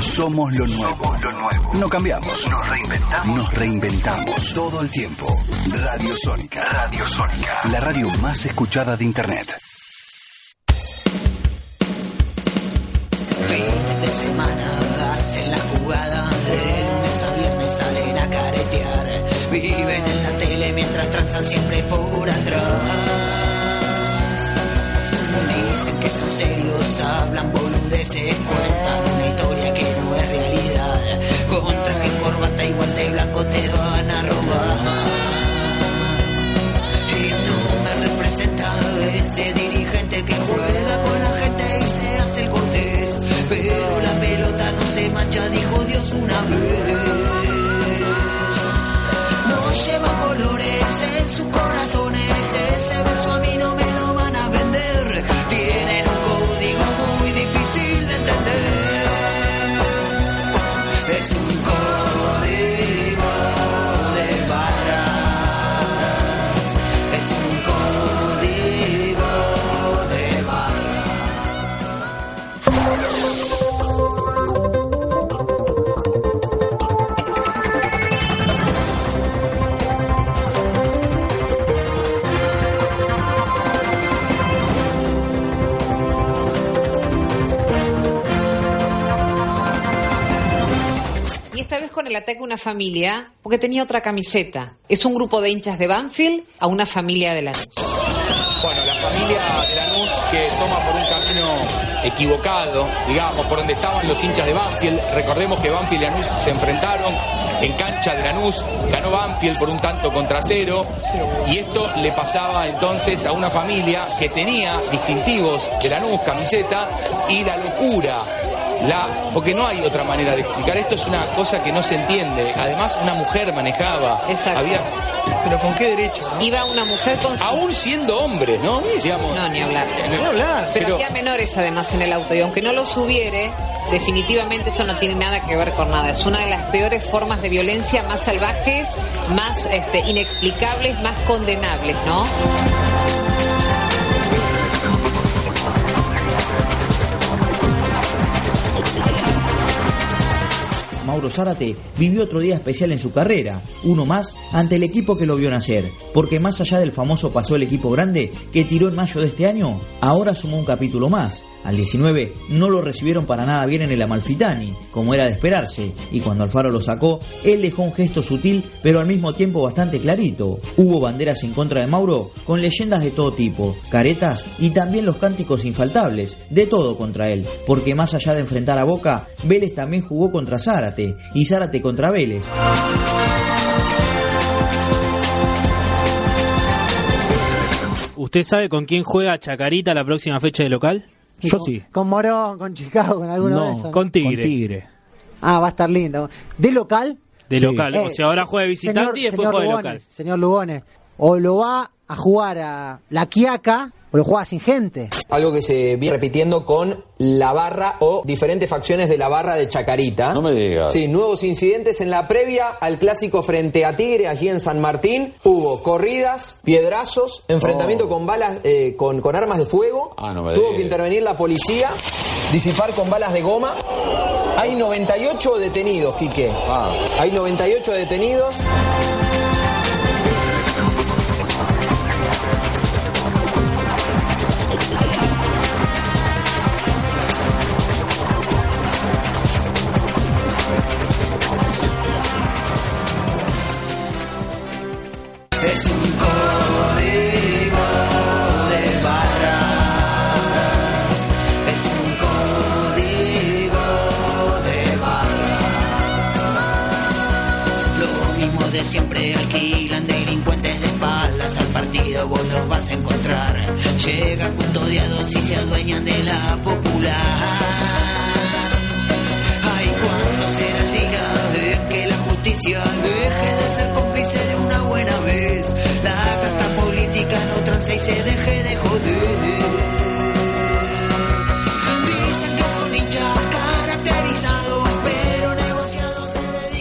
Somos lo nuevo. lo nuevo. No cambiamos. Nos reinventamos. Nos reinventamos todo el tiempo. Radio Sónica. Radio Sónica. La radio más escuchada de Internet. Fin de semana hacen la jugada. De lunes a viernes salen a caretear. Viven en la tele mientras transan siempre por atrás. Dicen que son serios, hablan boludeces, te van a robar. Y no me representa ese dirigente que juega con la gente y se hace el cortés. Pero la pelota no se mancha, dijo Dios una vez. Y esta vez con el ataque a una familia, porque tenía otra camiseta. Es un grupo de hinchas de Banfield a una familia de la Bueno, la familia de Lanús que toma por un camino equivocado, digamos, por donde estaban los hinchas de Banfield. Recordemos que Banfield y Lanús se enfrentaron en cancha de Lanús, ganó Banfield por un tanto contra cero, y esto le pasaba entonces a una familia que tenía distintivos de Lanús, camiseta, y la locura. La, porque no hay otra manera de explicar esto, es una cosa que no se entiende. Además, una mujer manejaba. Había, pero con qué derecho. Iba una mujer con su- Aún siendo hombres, ¿no? Digamos, No, ni hablar. Ni hablar. Pero, Pero- había menores además en el auto y aunque no los hubiere, definitivamente esto no tiene nada que ver con nada. Es una de las peores formas de violencia, más salvajes, más este, inexplicables, más condenables, ¿no? Mauro vivió otro día especial en su carrera, uno más ante el equipo que lo vio nacer, porque más allá del famoso pasó el equipo grande que tiró en mayo de este año, ahora sumó un capítulo más. Al 19 no lo recibieron para nada bien en el Amalfitani, como era de esperarse, y cuando Alfaro lo sacó, él dejó un gesto sutil, pero al mismo tiempo bastante clarito. Hubo banderas en contra de Mauro, con leyendas de todo tipo, caretas y también los cánticos infaltables, de todo contra él, porque más allá de enfrentar a Boca, Vélez también jugó contra Zárate, y Zárate contra Vélez. ¿Usted sabe con quién juega Chacarita la próxima fecha de local? Yo sí. Con Morón, con Chicago, con alguno de esos. con Tigre. Ah, va a estar lindo. ¿De local? De local. Eh, o sea, ahora juega de visitante señor- y después señor juega de Lugones, local. Señor Lugones, o lo va a jugar a la Quiaca o lo juega sin gente. Algo que se viene repitiendo con la barra o diferentes facciones de la barra de Chacarita. No me digas. Sí, nuevos incidentes en la previa al clásico frente a Tigre allí en San Martín. Hubo corridas, piedrazos, enfrentamiento con balas, eh, con, con armas de fuego. me Tuvo digas. que intervenir la policía, disipar con balas de goma. Hay 98 detenidos, Quique. Hay 98 detenidos. Llegan custodiados y se adueñan de la popular. Ay, ¿cuándo será el día en que la justicia deje de ser cómplice de una buena vez? La casta política no transe y se deje de joder. Dicen que son hinchas caracterizados, pero negociados se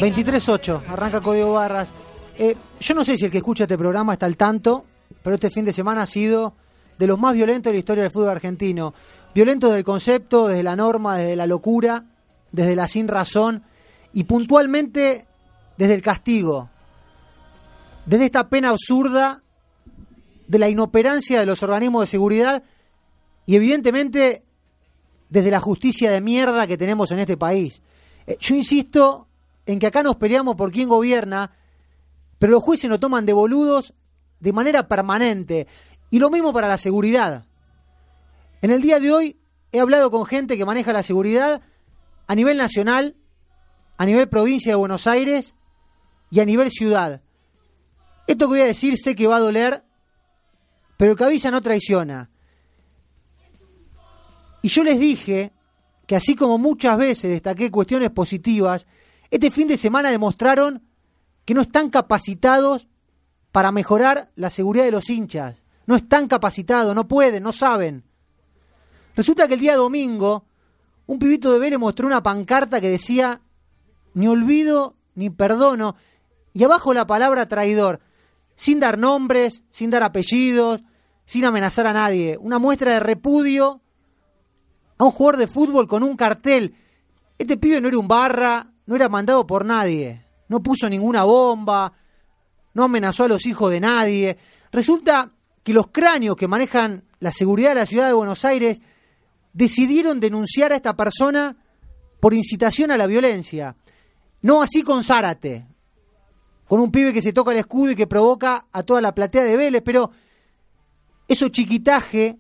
dedican 23-8, arranca Código Barras. Eh, yo no sé si el que escucha este programa está al tanto, pero este fin de semana ha sido de los más violentos de la historia del fútbol argentino. Violentos del concepto, desde la norma, desde la locura. desde la sin razón y puntualmente desde el castigo, desde esta pena absurda de la inoperancia de los organismos de seguridad y evidentemente desde la justicia de mierda que tenemos en este país. Eh, yo insisto en que acá nos peleamos por quién gobierna, pero los jueces nos toman de boludos de manera permanente. Y lo mismo para la seguridad. En el día de hoy he hablado con gente que maneja la seguridad a nivel nacional, a nivel provincia de Buenos Aires y a nivel ciudad. Esto que voy a decir sé que va a doler, pero el que no traiciona. Y yo les dije que así como muchas veces destaqué cuestiones positivas, este fin de semana demostraron que no están capacitados para mejorar la seguridad de los hinchas. No están capacitados, no pueden, no saben. Resulta que el día domingo, un pibito de Vélez mostró una pancarta que decía, ni olvido ni perdono, y abajo la palabra traidor, sin dar nombres, sin dar apellidos, sin amenazar a nadie. Una muestra de repudio a un jugador de fútbol con un cartel. Este pibe no era un barra, no era mandado por nadie, no puso ninguna bomba, no amenazó a los hijos de nadie. Resulta que los cráneos que manejan la seguridad de la ciudad de Buenos Aires decidieron denunciar a esta persona por incitación a la violencia. No así con Zárate, con un pibe que se toca el escudo y que provoca a toda la platea de Vélez, pero eso chiquitaje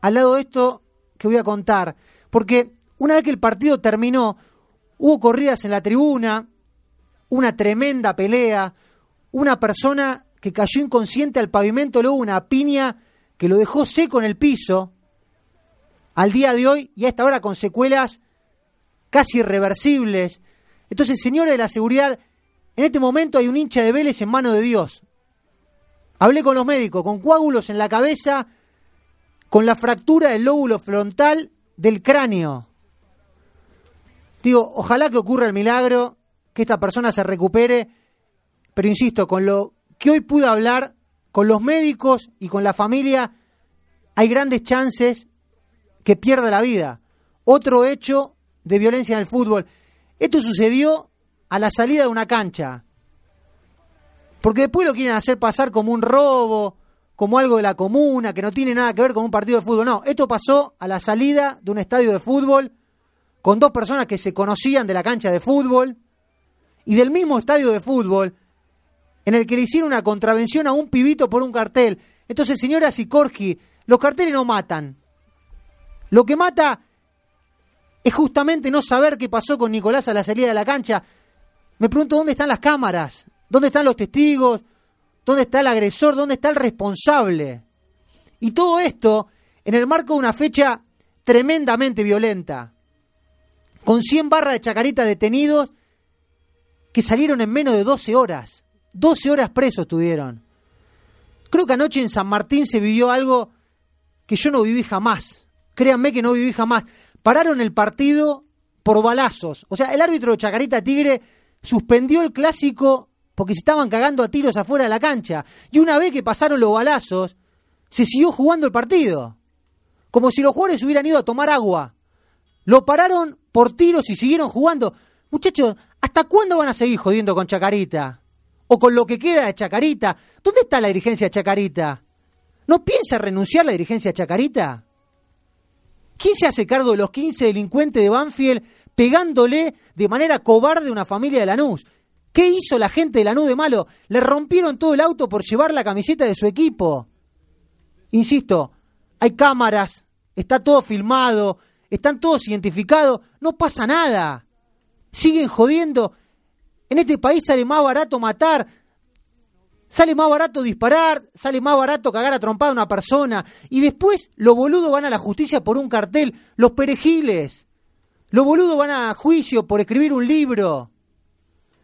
al lado de esto que voy a contar, porque una vez que el partido terminó, hubo corridas en la tribuna, una tremenda pelea, una persona que cayó inconsciente al pavimento, luego una piña que lo dejó seco en el piso, al día de hoy y a esta hora con secuelas casi irreversibles. Entonces, señores de la seguridad, en este momento hay un hincha de Vélez en mano de Dios. Hablé con los médicos, con coágulos en la cabeza, con la fractura del lóbulo frontal del cráneo. Digo, ojalá que ocurra el milagro, que esta persona se recupere, pero insisto, con lo que hoy pude hablar, con los médicos y con la familia, hay grandes chances que pierda la vida. Otro hecho de violencia en el fútbol. Esto sucedió a la salida de una cancha. Porque después lo quieren hacer pasar como un robo, como algo de la comuna, que no tiene nada que ver con un partido de fútbol. No, esto pasó a la salida de un estadio de fútbol con dos personas que se conocían de la cancha de fútbol y del mismo estadio de fútbol en el que le hicieron una contravención a un pibito por un cartel. Entonces, señora Sikorski, los carteles no matan, lo que mata es justamente no saber qué pasó con Nicolás a la salida de la cancha. Me pregunto dónde están las cámaras, dónde están los testigos, dónde está el agresor, dónde está el responsable. Y todo esto en el marco de una fecha tremendamente violenta, con 100 barras de chacarita detenidos que salieron en menos de 12 horas. 12 horas presos tuvieron. Creo que anoche en San Martín se vivió algo que yo no viví jamás. Créanme que no viví jamás. Pararon el partido por balazos. O sea, el árbitro de Chacarita Tigre suspendió el clásico porque se estaban cagando a tiros afuera de la cancha. Y una vez que pasaron los balazos, se siguió jugando el partido. Como si los jugadores hubieran ido a tomar agua. Lo pararon por tiros y siguieron jugando. Muchachos, ¿hasta cuándo van a seguir jodiendo con Chacarita? O con lo que queda de Chacarita. ¿Dónde está la dirigencia de Chacarita? ¿No piensa renunciar la dirigencia de Chacarita? ¿Quién se hace cargo de los 15 delincuentes de Banfield pegándole de manera cobarde a una familia de Lanús? ¿Qué hizo la gente de Lanús de malo? Le rompieron todo el auto por llevar la camiseta de su equipo. Insisto, hay cámaras, está todo filmado, están todos identificados, no pasa nada. Siguen jodiendo. En este país sale más barato matar, Sale más barato disparar, sale más barato cagar a trompada a una persona. Y después los boludos van a la justicia por un cartel, los perejiles. Los boludos van a juicio por escribir un libro.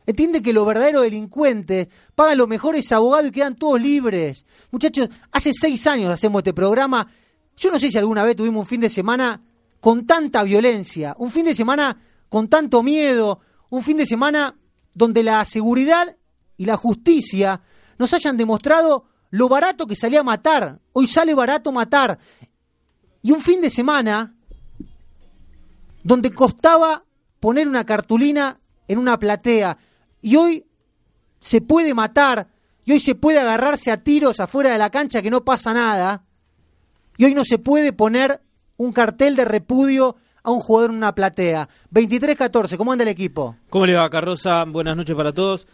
Entiende que los verdaderos delincuentes pagan los mejores abogados y quedan todos libres. Muchachos, hace seis años hacemos este programa. Yo no sé si alguna vez tuvimos un fin de semana con tanta violencia, un fin de semana con tanto miedo, un fin de semana donde la seguridad y la justicia nos hayan demostrado lo barato que salía a matar. Hoy sale barato matar. Y un fin de semana donde costaba poner una cartulina en una platea. Y hoy se puede matar, y hoy se puede agarrarse a tiros afuera de la cancha que no pasa nada. Y hoy no se puede poner un cartel de repudio a un jugador en una platea. 23-14, ¿cómo anda el equipo? ¿Cómo le va, Carroza? Buenas noches para todos.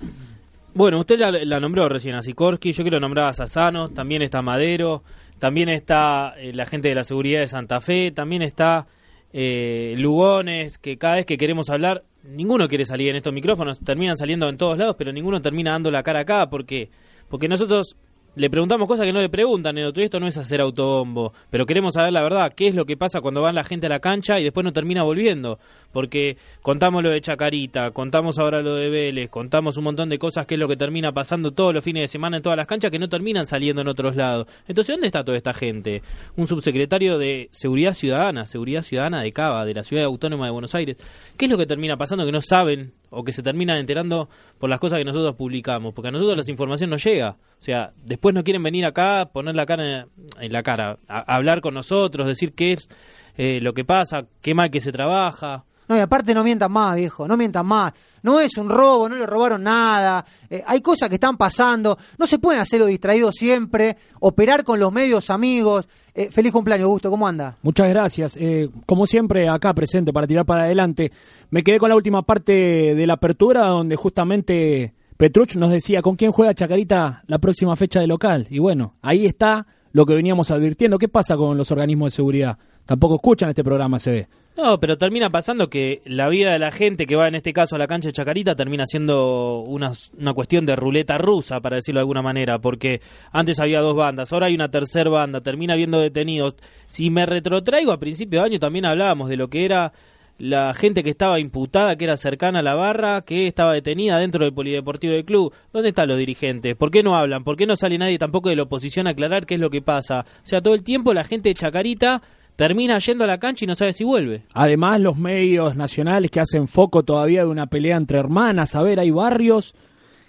Bueno, usted la, nombró recién a Sikorsky, yo quiero nombrar a Sassano, también está Madero, también está eh, la gente de la seguridad de Santa Fe, también está eh, Lugones, que cada vez que queremos hablar, ninguno quiere salir en estos micrófonos, terminan saliendo en todos lados, pero ninguno termina dando la cara acá, porque porque nosotros le preguntamos cosas que no le preguntan, en otro esto no es hacer autobombo, pero queremos saber la verdad, qué es lo que pasa cuando van la gente a la cancha y después no termina volviendo, porque contamos lo de Chacarita, contamos ahora lo de Vélez, contamos un montón de cosas que es lo que termina pasando todos los fines de semana en todas las canchas que no terminan saliendo en otros lados. Entonces, ¿dónde está toda esta gente? Un subsecretario de Seguridad Ciudadana, Seguridad Ciudadana de Cava, de la Ciudad Autónoma de Buenos Aires. ¿Qué es lo que termina pasando que no saben o que se terminan enterando por las cosas que nosotros publicamos? Porque a nosotros la información no llega. O sea, después no quieren venir acá, poner la cara en, la cara, hablar con nosotros, decir qué es eh, lo que pasa, qué mal que se trabaja. No, y aparte no mientan más, viejo, no mientan más. No es un robo, no le robaron nada. Eh, hay cosas que están pasando. No se pueden hacer lo distraído siempre, operar con los medios amigos. Eh, feliz cumpleaños, Gusto, ¿cómo anda? Muchas gracias. Eh, como siempre, acá presente para tirar para adelante. Me quedé con la última parte de la apertura, donde justamente Petruch nos decía con quién juega Chacarita la próxima fecha de local. Y bueno, ahí está lo que veníamos advirtiendo. ¿Qué pasa con los organismos de seguridad? Tampoco escuchan este programa, se ve. No, pero termina pasando que la vida de la gente que va en este caso a la cancha de Chacarita termina siendo una, una cuestión de ruleta rusa, para decirlo de alguna manera, porque antes había dos bandas, ahora hay una tercera banda, termina habiendo detenidos. Si me retrotraigo a principio de año también hablábamos de lo que era la gente que estaba imputada, que era cercana a la barra, que estaba detenida dentro del polideportivo del club. ¿Dónde están los dirigentes? ¿Por qué no hablan? ¿Por qué no sale nadie tampoco de la oposición a aclarar qué es lo que pasa? O sea, todo el tiempo la gente de Chacarita termina yendo a la cancha y no sabe si vuelve. Además, los medios nacionales que hacen foco todavía de una pelea entre hermanas, a ver, hay barrios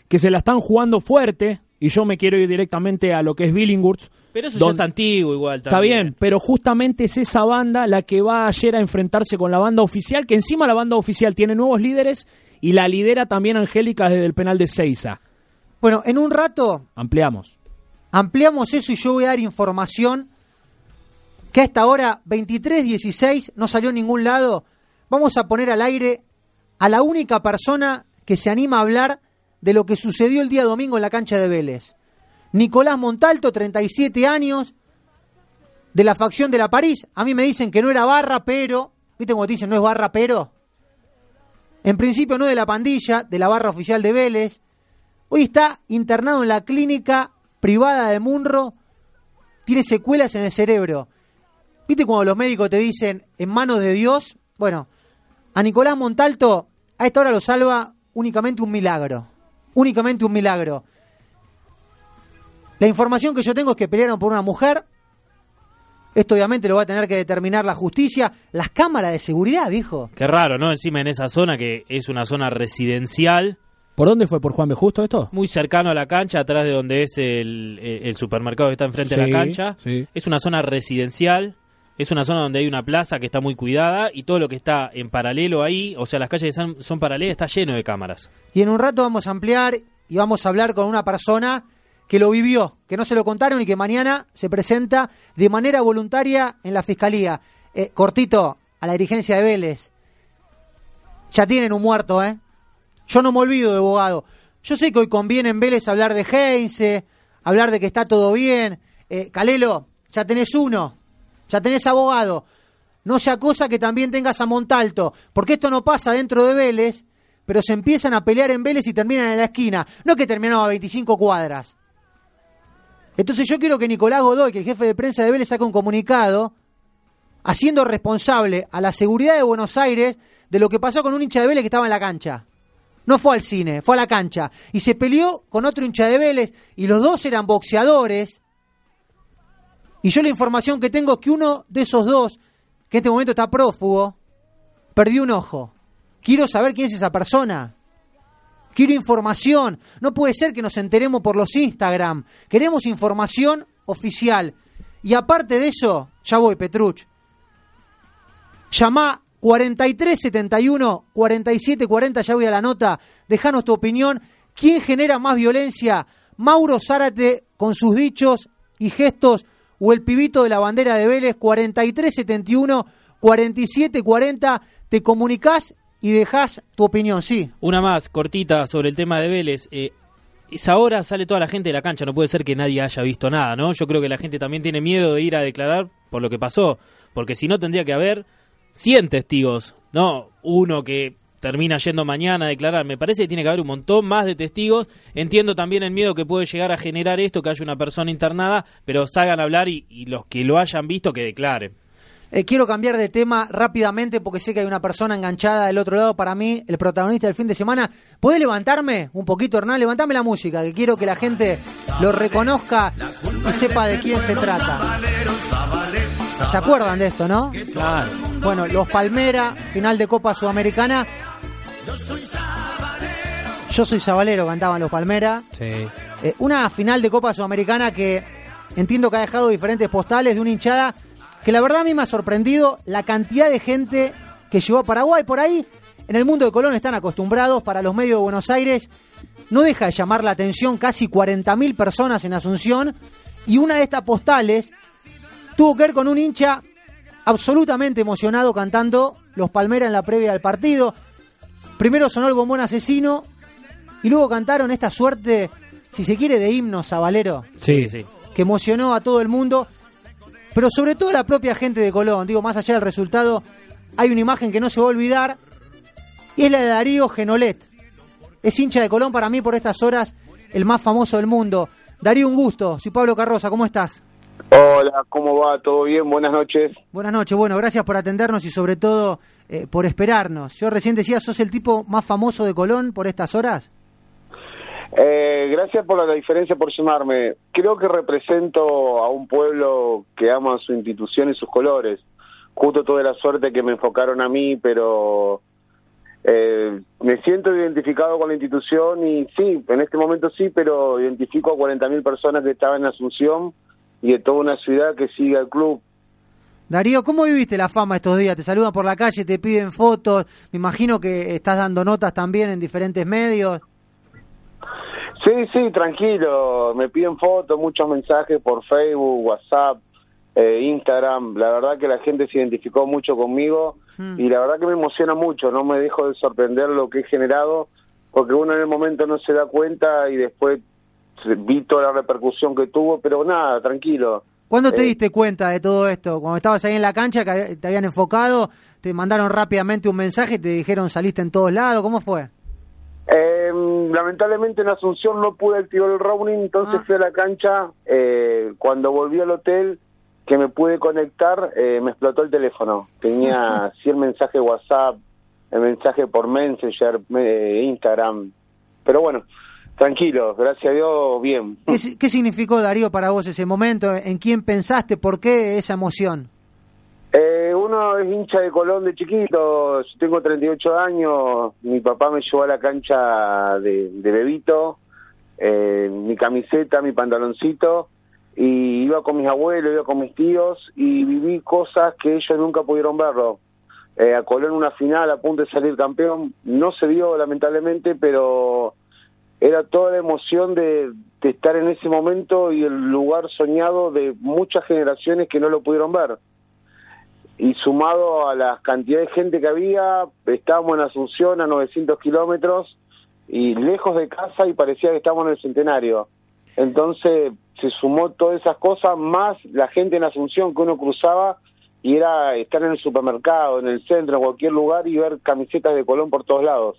que se la están jugando fuerte, y yo me quiero ir directamente a lo que es Billinghurst. Pero eso ya es antiguo igual Está bien, pero justamente es esa banda la que va ayer a enfrentarse con la banda oficial, que encima la banda oficial tiene nuevos líderes y la lidera también Angélica desde el penal de Seiza. Bueno, en un rato... Ampliamos. Ampliamos eso y yo voy a dar información que a esta hora 23.16 no salió a ningún lado, vamos a poner al aire a la única persona que se anima a hablar de lo que sucedió el día domingo en la cancha de Vélez. Nicolás Montalto, 37 años, de la facción de la París. A mí me dicen que no era barra, pero... ¿Viste cómo te dicen no es barra, pero? En principio no de la pandilla, de la barra oficial de Vélez. Hoy está internado en la clínica privada de Munro. Tiene secuelas en el cerebro. ¿Viste cuando los médicos te dicen en manos de Dios? Bueno, a Nicolás Montalto a esta hora lo salva únicamente un milagro. Únicamente un milagro. La información que yo tengo es que pelearon por una mujer. Esto obviamente lo va a tener que determinar la justicia. Las cámaras de seguridad, viejo. Qué raro, ¿no? Encima en esa zona que es una zona residencial. ¿Por dónde fue? ¿Por Juan B. Justo esto? Muy cercano a la cancha, atrás de donde es el, supermercado que está enfrente de la cancha. Es una zona residencial es una zona donde hay una plaza que está muy cuidada y todo lo que está en paralelo ahí, o sea, las calles son, paralelas, está lleno de cámaras. Y en un rato vamos a ampliar y vamos a hablar con una persona que lo vivió, que no se lo contaron y que mañana se presenta de manera voluntaria en la fiscalía. Eh, cortito, a la dirigencia de Vélez. Ya tienen un muerto, ¿eh? Yo no me olvido de abogado. Yo sé que hoy conviene en Vélez hablar de Heinze, hablar de que está todo bien. Eh, Calelo, ya tenés uno ya tenés abogado. No sea cosa que también tengas a Montalto, porque esto no pasa dentro de Vélez, pero se empiezan a pelear en Vélez y terminan en la esquina. No que terminaron a 25 cuadras. Entonces yo quiero que Nicolás Godoy, que el jefe de prensa de Vélez, saque un comunicado haciendo responsable a la seguridad de Buenos Aires de lo que pasó con un hincha de Vélez que estaba en la cancha. No fue al cine, fue a la cancha. Y se peleó con otro hincha de Vélez y los dos eran boxeadores y yo la información que tengo es que uno de esos dos, que en este momento está prófugo, perdió un ojo. Quiero saber quién es esa persona. Quiero información. No puede ser que nos enteremos por los Instagram. Queremos información oficial. Y aparte de eso, ya voy, Petruch. Llamá 4371 4740, ya voy a la nota, dejanos tu opinión. ¿Quién genera más violencia? Mauro Zárate con sus dichos y gestos o el pibito de la bandera de Vélez 4371 4740. Te comunicás y dejás tu opinión, sí. Una más, cortita, sobre el tema de Vélez. Eh, esa hora sale toda la gente de la cancha, no puede ser que nadie haya visto nada, ¿no? Yo creo que la gente también tiene miedo de ir a declarar por lo que pasó, porque si no tendría que haber 100 testigos, no uno que termina yendo mañana a declarar. Me parece que tiene que haber un montón más de testigos. Entiendo también el miedo que puede llegar a generar esto, que haya una persona internada, pero salgan a hablar y, los que lo hayan visto que declaren. Eh, quiero cambiar de tema rápidamente porque sé que hay una persona enganchada del otro lado. Para mí, el protagonista del fin de semana. ¿Puede levantarme un poquito, Hernán? Levantame la música, que quiero que la gente lo reconozca y sepa de quién se trata. ¿Se acuerdan de esto, no? Claro. Bueno, los Palmera, final de Copa Sudamericana. Yo soy Sabalero, cantaban los Palmera. Sí. Eh, una final de Copa Sudamericana que entiendo que ha dejado diferentes postales de una hinchada que la verdad a mí me ha sorprendido la cantidad de gente que llegó a Paraguay. Por ahí, en el mundo de Colón están acostumbrados para los medios de Buenos Aires. No deja de llamar la atención casi 40.000 personas en Asunción. Y una de estas postales tuvo que ver con un hincha absolutamente emocionado cantando Los Palmeras en la previa del partido. Primero sonó el bombón asesino y luego cantaron esta suerte, si se quiere, de himno sabalero. Sí, sí. Que emocionó a todo el mundo pero sobre todo la propia gente de Colón. Digo, más allá del resultado, hay una imagen que no se va a olvidar y es la de Darío Genolet. Es hincha de Colón para mí por estas horas el más famoso del mundo. Darío, un gusto. Soy Pablo Carroza, ¿cómo estás? Hola, ¿cómo va? ¿Todo bien? Buenas noches. Buenas noches, bueno, gracias por atendernos y sobre todo eh, por esperarnos. Yo recién decía, ¿sos el tipo más famoso de Colón por estas horas? Eh, gracias por la diferencia por llamarme. Creo que represento a un pueblo que ama su institución y sus colores. Justo tuve la suerte que me enfocaron a mí, pero eh, me siento identificado con la institución y sí, en este momento sí, pero identifico a 40.000 personas que estaban en Asunción y de toda una ciudad que sigue al club. Darío, ¿cómo viviste la fama estos días? Te saludan por la calle, te piden fotos, me imagino que estás dando notas también en diferentes medios. Sí, sí, tranquilo. Me piden fotos, muchos mensajes por Facebook, WhatsApp, eh, Instagram. La verdad que la gente se identificó mucho conmigo Hmm. y la verdad que me emociona mucho. No me dejo de sorprender lo que he generado porque uno en el momento no se da cuenta y después vi toda la repercusión que tuvo, pero nada, tranquilo. ¿Cuándo te Eh, diste cuenta de todo esto? Cuando estabas ahí en la cancha, que te habían enfocado, te mandaron rápidamente un mensaje y te dijeron saliste en todos lados. ¿Cómo fue? Eh, lamentablemente en Asunción no pude activar el roaming, entonces Ah. fui a la cancha. Eh, cuando volví al hotel, que me pude conectar, eh, me explotó el teléfono. Tenía 100 mensajes WhatsApp, el mensaje por Messenger, eh, Instagram. Pero bueno, tranquilo, gracias a Dios, bien. ¿Qué, si- qué significó, Darío, para vos ese momento? ¿En quién pensaste? ¿Por qué esa emoción? Eh, uno es hincha de Colón de chiquito, yo tengo 38 años, mi papá me llevó a la cancha de, de bebito, eh, mi camiseta, mi pantaloncito, y iba con mis abuelos, iba con mis tíos, y viví cosas que ellos nunca pudieron verlo. Eh, a Colón una final a punto de salir campeón, no se dio lamentablemente, pero era toda la emoción de, de estar en ese momento y el lugar soñado de muchas generaciones que no lo pudieron ver y sumado a la cantidad de gente que había, estábamos en Asunción a 900 kilómetros y lejos de casa y parecía que estábamos en el centenario. Entonces se sumó todas esas cosas, más la gente en Asunción que uno cruzaba y era estar en el supermercado, en el centro, en cualquier lugar y ver camisetas de Colón por todos lados.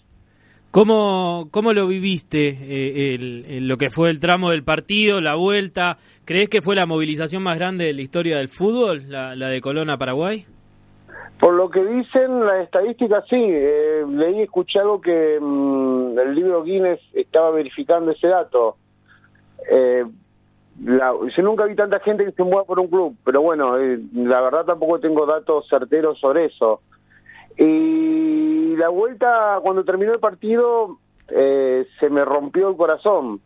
¿Cómo, cómo lo viviste eh, el- lo que fue el tramo del partido, la vuelta? ¿Crees que fue la movilización más grande de la historia del fútbol, la, la de Colón a Paraguay? Por lo que dicen las estadísticas, sí. Eh, leí, escuché algo que mm, el libro Guinness estaba verificando ese dato. Eh, la- nunca vi tanta gente que se mueva por un club, pero bueno, eh, la verdad tampoco tengo datos certeros sobre eso. Y la vuelta, cuando terminó el partido, eh, se me rompió el corazón.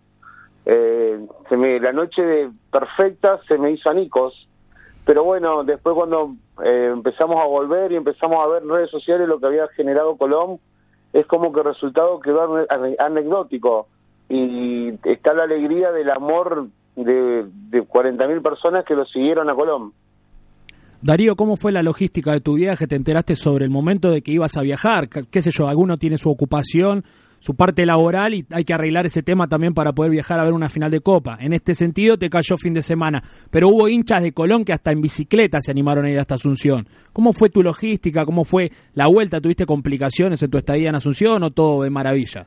Eh, se me, la noche de- perfecta se me hizo anicos pero bueno, después cuando eh, empezamos a volver y empezamos a ver redes sociales lo que había generado Colón, es como que el resultado quedó anecdótico y está la alegría del amor de, de 40.000 personas que lo siguieron a Colón. Darío, ¿cómo fue la logística de tu viaje? ¿Te enteraste sobre el momento de que ibas a viajar? ¿Qué sé yo? ¿Alguno tiene su ocupación, su parte laboral y hay que arreglar ese tema también para poder viajar a ver una final de Copa? En este sentido, te cayó fin de semana. Pero hubo hinchas de Colón que hasta en bicicleta se animaron a ir hasta Asunción. ¿Cómo fue tu logística? ¿Cómo fue la vuelta? ¿Tuviste complicaciones en tu estadía en Asunción o todo de maravilla?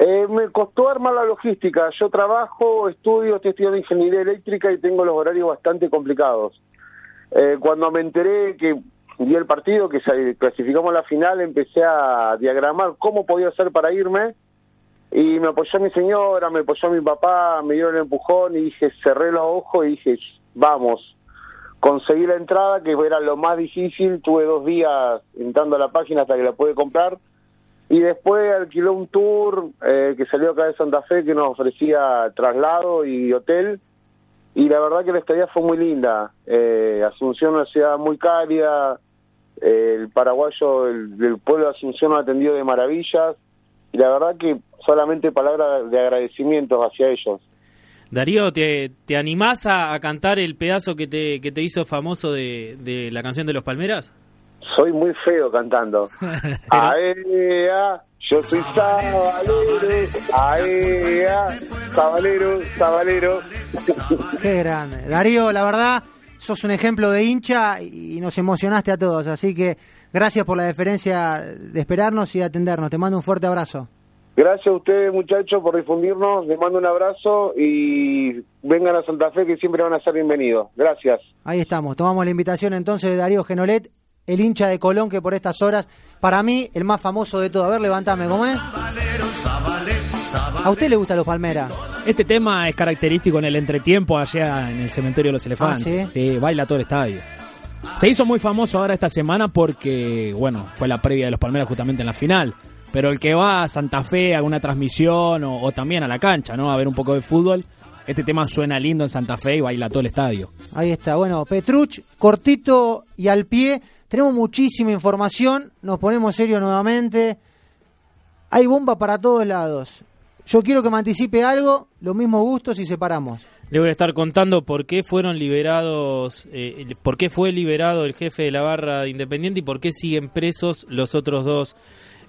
Eh, me costó armar la logística. Yo trabajo, estudio, estoy estudiando ingeniería eléctrica y tengo los horarios bastante complicados. Eh, cuando me enteré que vi el partido, que clasificamos a la final, empecé a diagramar cómo podía hacer para irme. Y me apoyó mi señora, me apoyó mi papá, me dieron el empujón y dije, cerré los ojos y dije, vamos, conseguí la entrada, que era lo más difícil, tuve dos días entrando a la página hasta que la pude comprar. Y después alquiló un tour eh, que salió acá de Santa Fe que nos ofrecía traslado y hotel y la verdad que la estadía fue muy linda. Eh, Asunción una ciudad muy cálida, eh, el paraguayo el, pueblo de Asunción nos atendió de maravillas y la verdad que solamente palabras de agradecimientos hacia ellos. Darío, ¿te, te animás a, cantar el pedazo que te, que te hizo famoso de, de la canción de los Palmeras? Soy muy feo cantando. Aea, yo soy Sabalero, aea, Sabalero, Sabalero. Qué grande. Darío, la verdad, sos un ejemplo de hincha y nos emocionaste a todos. Así que gracias por la deferencia de esperarnos y de atendernos. Te mando un fuerte abrazo. Gracias a ustedes, muchachos, por difundirnos. Les mando un abrazo y vengan a Santa Fe, que siempre van a ser bienvenidos. Gracias. Ahí estamos. Tomamos la invitación entonces de Darío Genolet, el hincha de Colón, que por estas horas, para mí, el más famoso de todo. A ver, levantame, ¿cómo es? ¿A usted le gusta los Palmeras? Este tema es característico en el entretiempo allá en el cementerio de los elefantes. Ah, ¿sí? baila todo el estadio. Se hizo muy famoso ahora esta semana porque, bueno, fue la previa de los Palmeras justamente en la final. Pero el que va a Santa Fe a una transmisión o, o también a la cancha, ¿no? A ver un poco de fútbol, este tema suena lindo en Santa Fe y baila todo el estadio. Ahí está. Bueno, Petruch, cortito y al pie. Tenemos muchísima información. Nos ponemos serio nuevamente. Hay bomba para todos lados. Yo quiero que me anticipe algo, los mismos gustos y separamos. Le voy a estar contando por qué fueron liberados, eh, por qué fue liberado el jefe de la barra de Independiente y por qué siguen presos los otros dos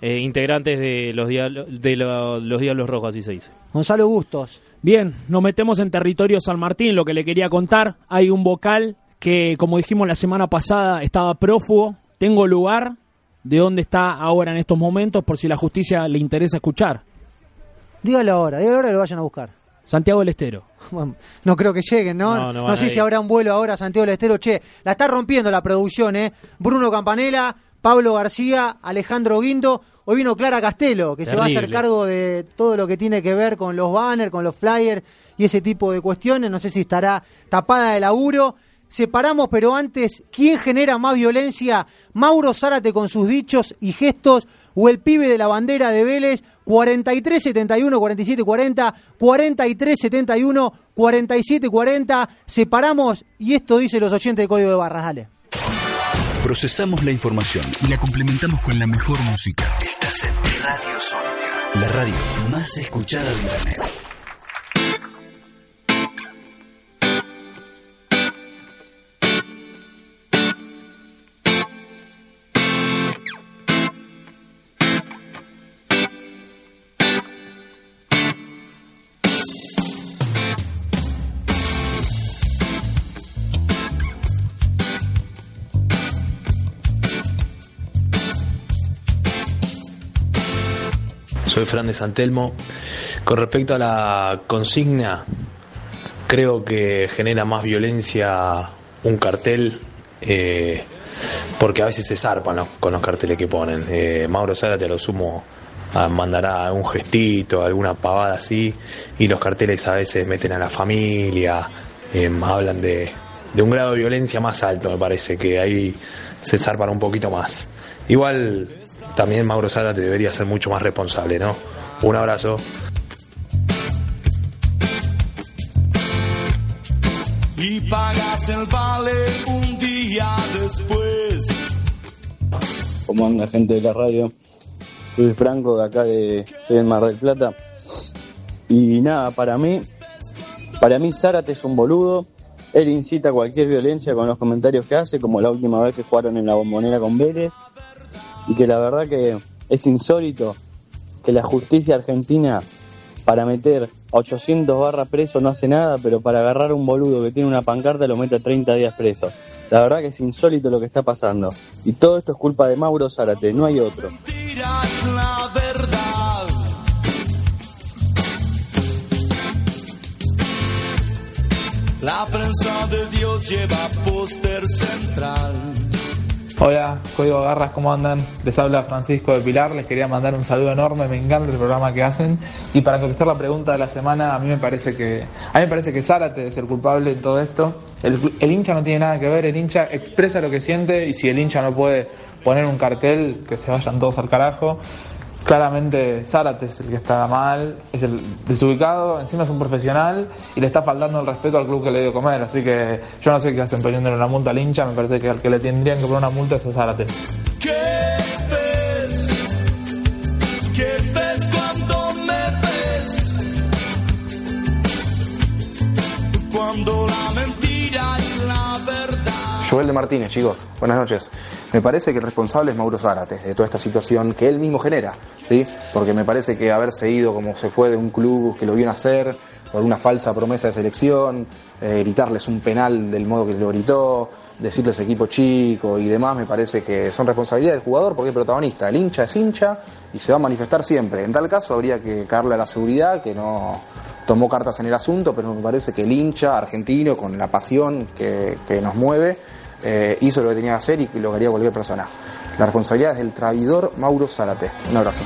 eh, integrantes de los, de los Diablos Rojos, así se dice. Gonzalo Bustos. Bien, nos metemos en territorio San Martín, lo que le quería contar. Hay un vocal que, como dijimos la semana pasada, estaba prófugo. Tengo lugar de dónde está ahora en estos momentos, por si la justicia le interesa escuchar. Dígalo ahora, dígalo ahora y lo vayan a buscar. Santiago del Estero. no creo que lleguen, ¿no? No, no no sé si habrá un vuelo ahora a Santiago del Estero. Che, la está rompiendo la producción, ¿eh? Bruno Campanella, Pablo García, Alejandro Guindo. Hoy vino Clara Castelo, que se va a hacer cargo de todo lo que tiene que ver con los banners, con los flyers y ese tipo de cuestiones. No sé si estará tapada de laburo. Separamos, pero antes, ¿quién genera más violencia? ¿Mauro Zárate con sus dichos y gestos o el pibe de la bandera de Vélez? 43-71, 47-40, 43-71, 47-40. Separamos y esto dice los 80 de código de barras. Dale. Procesamos la información y la complementamos con la mejor música. Estás en Radio Sónica, la radio más escuchada de Internet. Soy Fran de Santelmo. Con respecto a la consigna, creo que genera más violencia un cartel, eh, porque a veces se zarpan con los carteles que ponen. Eh, Mauro Zárate a lo sumo ah, mandará un gestito, alguna pavada así, y los carteles a veces meten a la familia, eh, hablan de, de un grado de violencia más alto, me parece, que ahí se zarpan un poquito más. Igual también Mauro Zárate debería ser mucho más responsable, ¿no? Un abrazo. y pagas el vale un día después. ¿Cómo anda gente de la radio? Soy Franco de acá de, Mar del Plata. Y nada, para mí, para mí Zárate es un boludo. Él incita cualquier violencia con los comentarios que hace, como la última vez que jugaron en la bombonera con Vélez. Y que la verdad que es insólito que la justicia argentina para meter 800 barras preso no hace nada, pero para agarrar a un boludo que tiene una pancarta lo mete 30 días preso. La verdad que es insólito lo que está pasando. Y todo esto es culpa de Mauro Zárate, no hay otro. La. La prensa de Dios lleva póster central. Hola, Código Garras, ¿cómo andan? Les habla Francisco de Pilar, les quería mandar un saludo enorme, me encanta el programa que hacen. Y para contestar la pregunta de la semana, a mí me parece que a mí me parece que Zárate es el culpable de todo esto. El, el hincha no tiene nada que ver, el hincha expresa lo que siente y si el hincha no puede poner un cartel, que se vayan todos al carajo. Claramente Zárate es el que está mal, es el desubicado, encima es un profesional y le está faltando el respeto al club que le dio comer. Así que yo no sé qué hacen poniéndole una multa al hincha, me parece que al que le tendrían que poner una multa es a Zárate. ¿Qué ves? ¿Qué ves cuando me ves? Cuando la mentira. Joel de Martínez, chicos, buenas noches. Me parece que el responsable es Mauro Zárate de toda esta situación que él mismo genera, ¿sí? Porque me parece que haberse ido como se fue de un club que lo vio nacer por una falsa promesa de selección, eh, gritarles un penal del modo que lo gritó, decirles equipo chico y demás, me parece que son responsabilidad del jugador porque es protagonista. El hincha es hincha y se va a manifestar siempre. En tal caso habría que caerle a la seguridad que no tomó cartas en el asunto, pero me parece que el hincha argentino, con la pasión que, que nos mueve, eh, hizo lo que tenía que hacer y lo haría cualquier persona. La responsabilidad es del traidor Mauro Zárate. Un abrazo.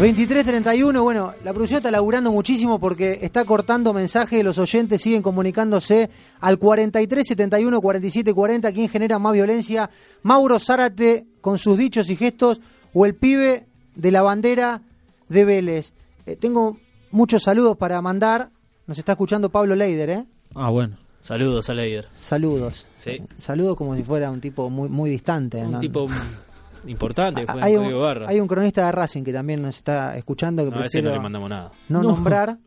23.31, bueno, la producción está laburando muchísimo porque está cortando mensajes, los oyentes siguen comunicándose al 43 71 47 40, ¿quién genera más violencia? Mauro Zárate con sus dichos y gestos o el pibe de la bandera de Vélez. Eh, tengo muchos saludos para mandar, nos está escuchando Pablo Leider, ¿eh? Ah, bueno. Saludos a Leider. Saludos. Sí. Saludos como si fuera un tipo muy, muy distante. Un ¿no? tipo importante, fue hay, un, Barra. hay un cronista de Racing que también nos está escuchando que No, a ese no le mandamos nada. no, No. nombrar.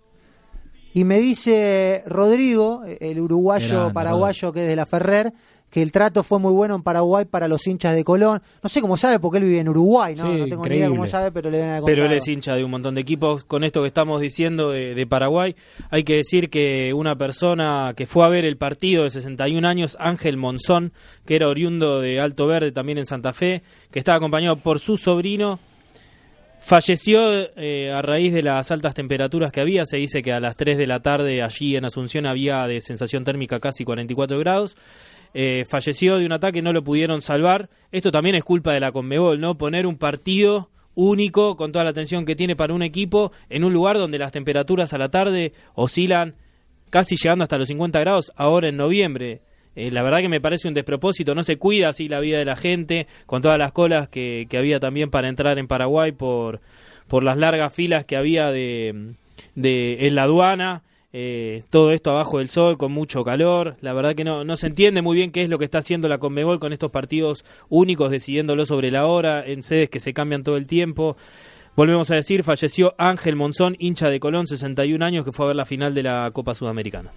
Y me dice Rodrigo, el uruguayo paraguayo que es de la Ferrer, que el trato fue muy bueno en Paraguay para los hinchas de Colón. No sé cómo sabe porque él vive en Uruguay, ¿no? Sí, no tengo ni idea cómo sabe, pero le deben haber Pero él es hincha de un montón de equipos. Con esto que estamos diciendo de, de Paraguay, hay que decir que una persona que fue a ver el partido de 61 años, Ángel Monzón, que era oriundo de Alto Verde, también en Santa Fe, que estaba acompañado por su sobrino, falleció eh, a raíz de las altas temperaturas que había. Se dice que a las 3 de la tarde allí en Asunción había de sensación térmica casi 44 grados. Eh, falleció de un ataque, no lo pudieron salvar. Esto también es culpa de la Conmebol, ¿no? Poner un partido único con toda la atención que tiene para un equipo en un lugar donde las temperaturas a la tarde oscilan casi llegando hasta los 50 grados ahora en noviembre. Eh, la verdad que me parece un despropósito, no se cuida así la vida de la gente, con todas las colas que, que había también para entrar en Paraguay por, por las largas filas que había de, de en la aduana, eh, todo esto abajo del sol, con mucho calor, la verdad que no, no se entiende muy bien qué es lo que está haciendo la Conmebol con estos partidos únicos, decidiéndolo sobre la hora, en sedes que se cambian todo el tiempo. Volvemos a decir, falleció Ángel Monzón, hincha de Colón, 61 años, que fue a ver la final de la Copa Sudamericana.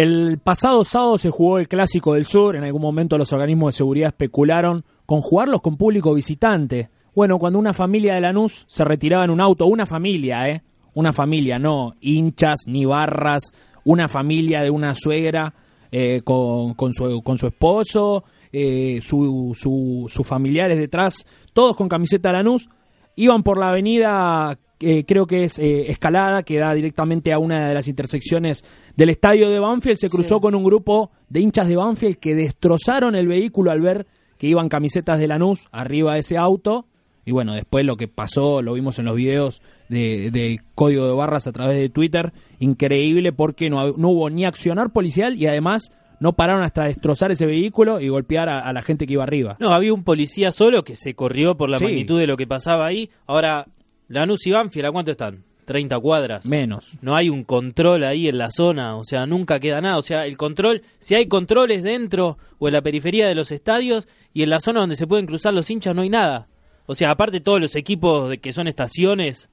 El pasado sábado se jugó el Clásico del Sur. En algún momento los organismos de seguridad especularon con jugarlos con público visitante. Bueno, cuando una familia de Lanús se retiraba en un auto, una familia, ¿eh? Una familia, no hinchas ni barras, una familia de una suegra eh, con, con su, con su esposo, eh, su, su- sus familiares detrás, todos con camiseta Lanús, iban por la avenida, eh, creo que es eh, Escalada, que da directamente a una de las intersecciones del estadio de Banfield, se cruzó con un grupo de hinchas de Banfield que destrozaron el vehículo al ver que iban camisetas de Lanús arriba de ese auto. Y bueno, después lo que pasó, lo vimos en los videos de, de Código de Barras a través de Twitter, increíble porque no, no hubo ni accionar policial y además no pararon hasta destrozar ese vehículo y golpear a, a la gente que iba arriba. No, había un policía solo que se corrió por la Sí. magnitud de lo que pasaba ahí. Ahora, Lanús y Banfield, ¿a cuánto están? 30 cuadras. Menos. No hay un control ahí en la zona, o sea, nunca queda nada. O sea, el control, si hay controles dentro o en la periferia de los estadios y en la zona donde se pueden cruzar los hinchas no hay nada. O sea, aparte todos los equipos de que son estaciones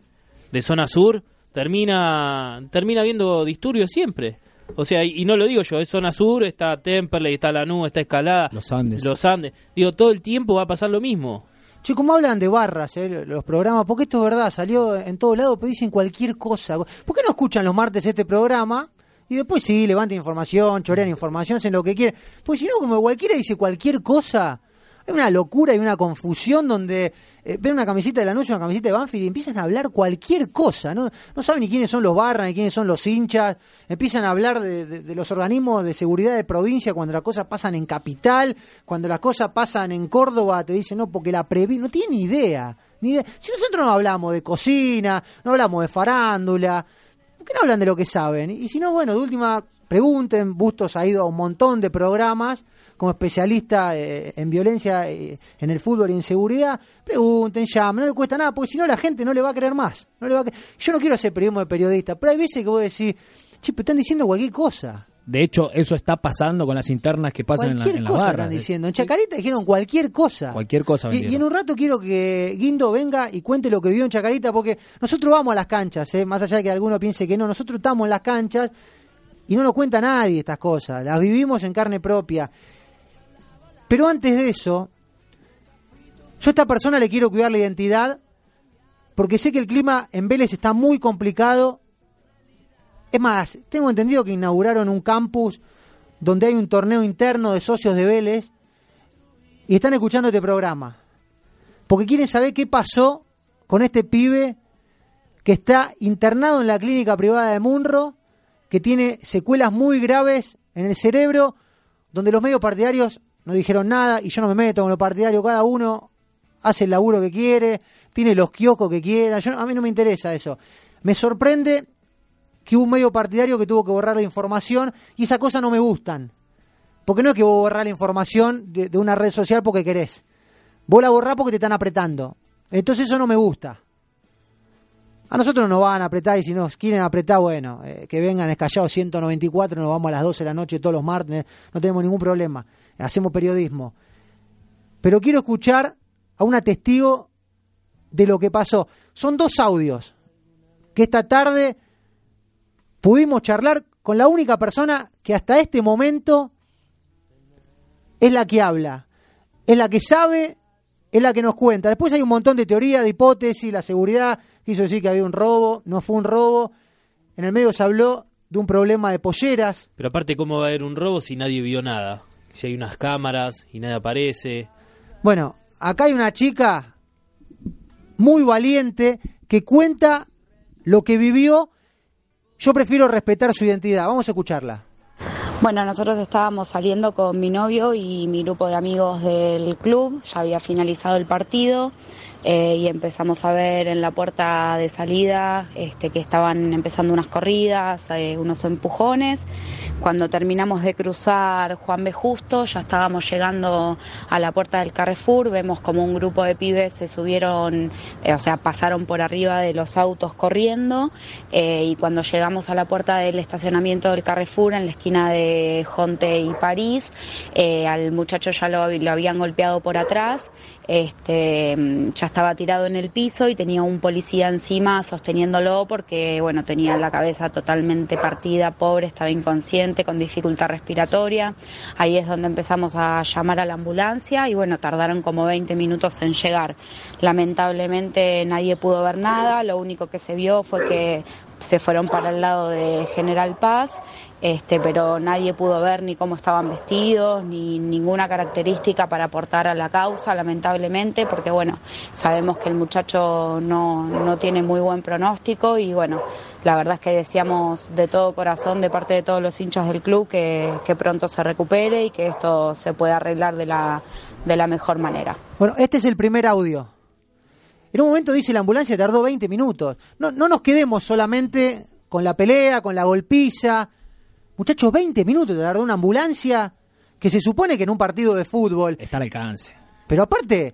de zona sur, termina termina habiendo disturbios siempre. O sea, y, y no lo digo yo, es zona sur, está Temperley, está Lanús, está Escalada, Los Andes. los Andes. Digo, todo el tiempo va a pasar lo mismo. Che, ¿cómo hablan de barras eh, los programas? Porque esto es verdad, salió en todos lados, pero dicen cualquier cosa. ¿Por qué no escuchan los martes este programa? Y después sí, levantan información, chorean información, hacen lo que quieren. Pues si no, como cualquiera dice cualquier cosa, hay una locura y una confusión donde eh, ven una camiseta de la noche, una camiseta de Banfield y empiezan a hablar cualquier cosa. No, no saben ni quiénes son los barras, ni quiénes son los hinchas. Empiezan a hablar de, los organismos de seguridad de provincia cuando las cosas pasan en capital, cuando las cosas pasan en Córdoba, te dicen no, porque la previ... No tienen idea. Ni idea. Si nosotros no hablamos de cocina, no hablamos de farándula, ¿por qué no hablan de lo que saben? Y si no, bueno, de última, pregunten. Bustos ha ido a un montón de programas como especialista eh, en violencia eh, en el fútbol y en seguridad. Pregunten, llamen, no le cuesta nada, porque si no la gente no le va a creer más. No le va a cre- Yo no quiero hacer periodismo de periodista, pero hay veces que vos decís, che, pero están diciendo cualquier cosa. De hecho, eso está pasando con las internas que pasan en la, en la cosa barra. están diciendo. En Chacarita dijeron cualquier cosa. Cualquier cosa Y, y en un rato quiero que Guindo venga y cuente lo que vio en Chacarita, porque nosotros vamos a las canchas, ¿eh? más allá de que alguno piense que no, nosotros estamos en las canchas y no nos cuenta nadie estas cosas, las vivimos en carne propia. Pero antes de eso, yo a esta persona le quiero cuidar la identidad, porque sé que el clima en Vélez está muy complicado. Es más, tengo entendido que inauguraron un campus donde hay un torneo interno de socios de Vélez y están escuchando este programa. Porque quieren saber qué pasó con este pibe que está internado en la clínica privada de Munro, que tiene secuelas muy graves en el cerebro, donde los medios partidarios no dijeron nada y yo no me meto con los partidarios, cada uno hace el laburo que quiere, tiene los kioscos que quiera, yo, a mí no me interesa eso. Me sorprende que hubo un medio partidario que tuvo que borrar la información y esas cosas no me gustan. Porque no es que vos borrás la información de, de una red social porque querés. Vos la borrás porque te están apretando. Entonces eso no me gusta. A nosotros nos van a apretar y si nos quieren apretar, bueno, eh, que vengan escallados 194, nos vamos a las 12 de la noche todos los martes, no tenemos ningún problema. Hacemos periodismo. Pero quiero escuchar a una testigo de lo que pasó. Son dos audios que esta tarde pudimos charlar con la única persona que hasta este momento es la que habla, es la que sabe, es la que nos cuenta. Después hay un montón de teorías, de hipótesis, la seguridad quiso decir que había un robo, no fue un robo. En el medio se habló de un problema de polleras. Pero aparte, ¿cómo va a haber un robo si nadie vio nada? Si hay unas cámaras y nadie aparece. Bueno, acá hay una chica muy valiente que cuenta lo que vivió. Yo prefiero respetar su identidad. Vamos a escucharla. Bueno, nosotros estábamos saliendo con mi novio y mi grupo de amigos del club, ya había finalizado el partido eh, y empezamos a ver en la puerta de salida este, que estaban empezando unas corridas, eh, unos empujones. Cuando terminamos de cruzar Juan B. Justo, ya estábamos llegando a la puerta del Carrefour, vemos como un grupo de pibes se subieron, eh, o sea, pasaron por arriba de los autos corriendo y cuando llegamos a la puerta del estacionamiento del Carrefour en la esquina de Jonte y París, al muchacho ya lo, lo habían golpeado por atrás, este, mm, ya estaba tirado en el piso y tenía un policía encima sosteniéndolo porque, bueno, tenía la cabeza totalmente partida, pobre, estaba inconsciente, con dificultad respiratoria. Ahí es donde empezamos a llamar a la ambulancia y, bueno, tardaron como 20 minutos en llegar. Lamentablemente nadie pudo ver nada, lo único que se vio fue que se fueron para el lado de General Paz, este, pero nadie pudo ver ni cómo estaban vestidos, ni ninguna característica para aportar a la causa, lamentablemente, porque bueno, sabemos que el muchacho no, no tiene muy buen pronóstico y bueno, la verdad es que deseamos de todo corazón, de parte de todos los hinchas del club, que, que pronto se recupere y que esto se pueda arreglar de la, de la mejor manera. Bueno, este es el primer audio. En un momento dice la ambulancia tardó 20 minutos. No, no nos quedemos solamente con la pelea, con la golpiza. Muchachos, 20 minutos de dar una ambulancia que se supone que en un partido de fútbol... Está al alcance. Pero aparte,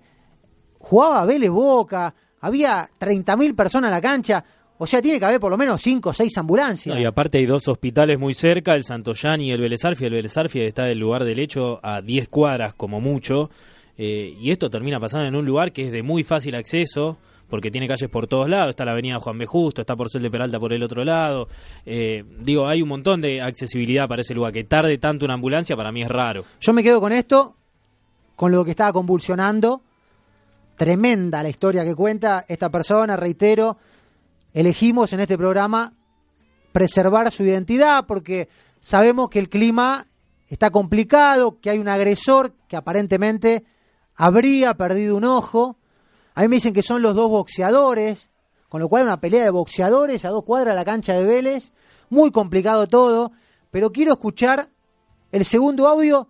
jugaba Vélez Boca, había 30.000 personas en la cancha, o sea, tiene que haber por lo menos 5 o 6 ambulancias. No, y aparte hay dos hospitales muy cerca, el Santoyán y el Vélez Arfia. El Vélez Arfia está del lugar del hecho a 10 cuadras como mucho. Eh, y esto termina pasando en un lugar que es de muy fácil acceso, porque tiene calles por todos lados. Está la avenida Juan B. Justo, está Porcel de Peralta por el otro lado. Eh, digo, hay un montón de accesibilidad para ese lugar. Que tarde tanto una ambulancia para mí es raro. Yo me quedo con esto, con lo que estaba convulsionando. Tremenda la historia que cuenta esta persona, reitero. Elegimos en este programa preservar su identidad porque sabemos que el clima está complicado, que hay un agresor que aparentemente habría perdido un ojo. A mí me dicen que son los dos boxeadores, con lo cual una pelea de boxeadores a dos cuadras de la cancha de Vélez. Muy complicado todo, pero quiero escuchar el segundo audio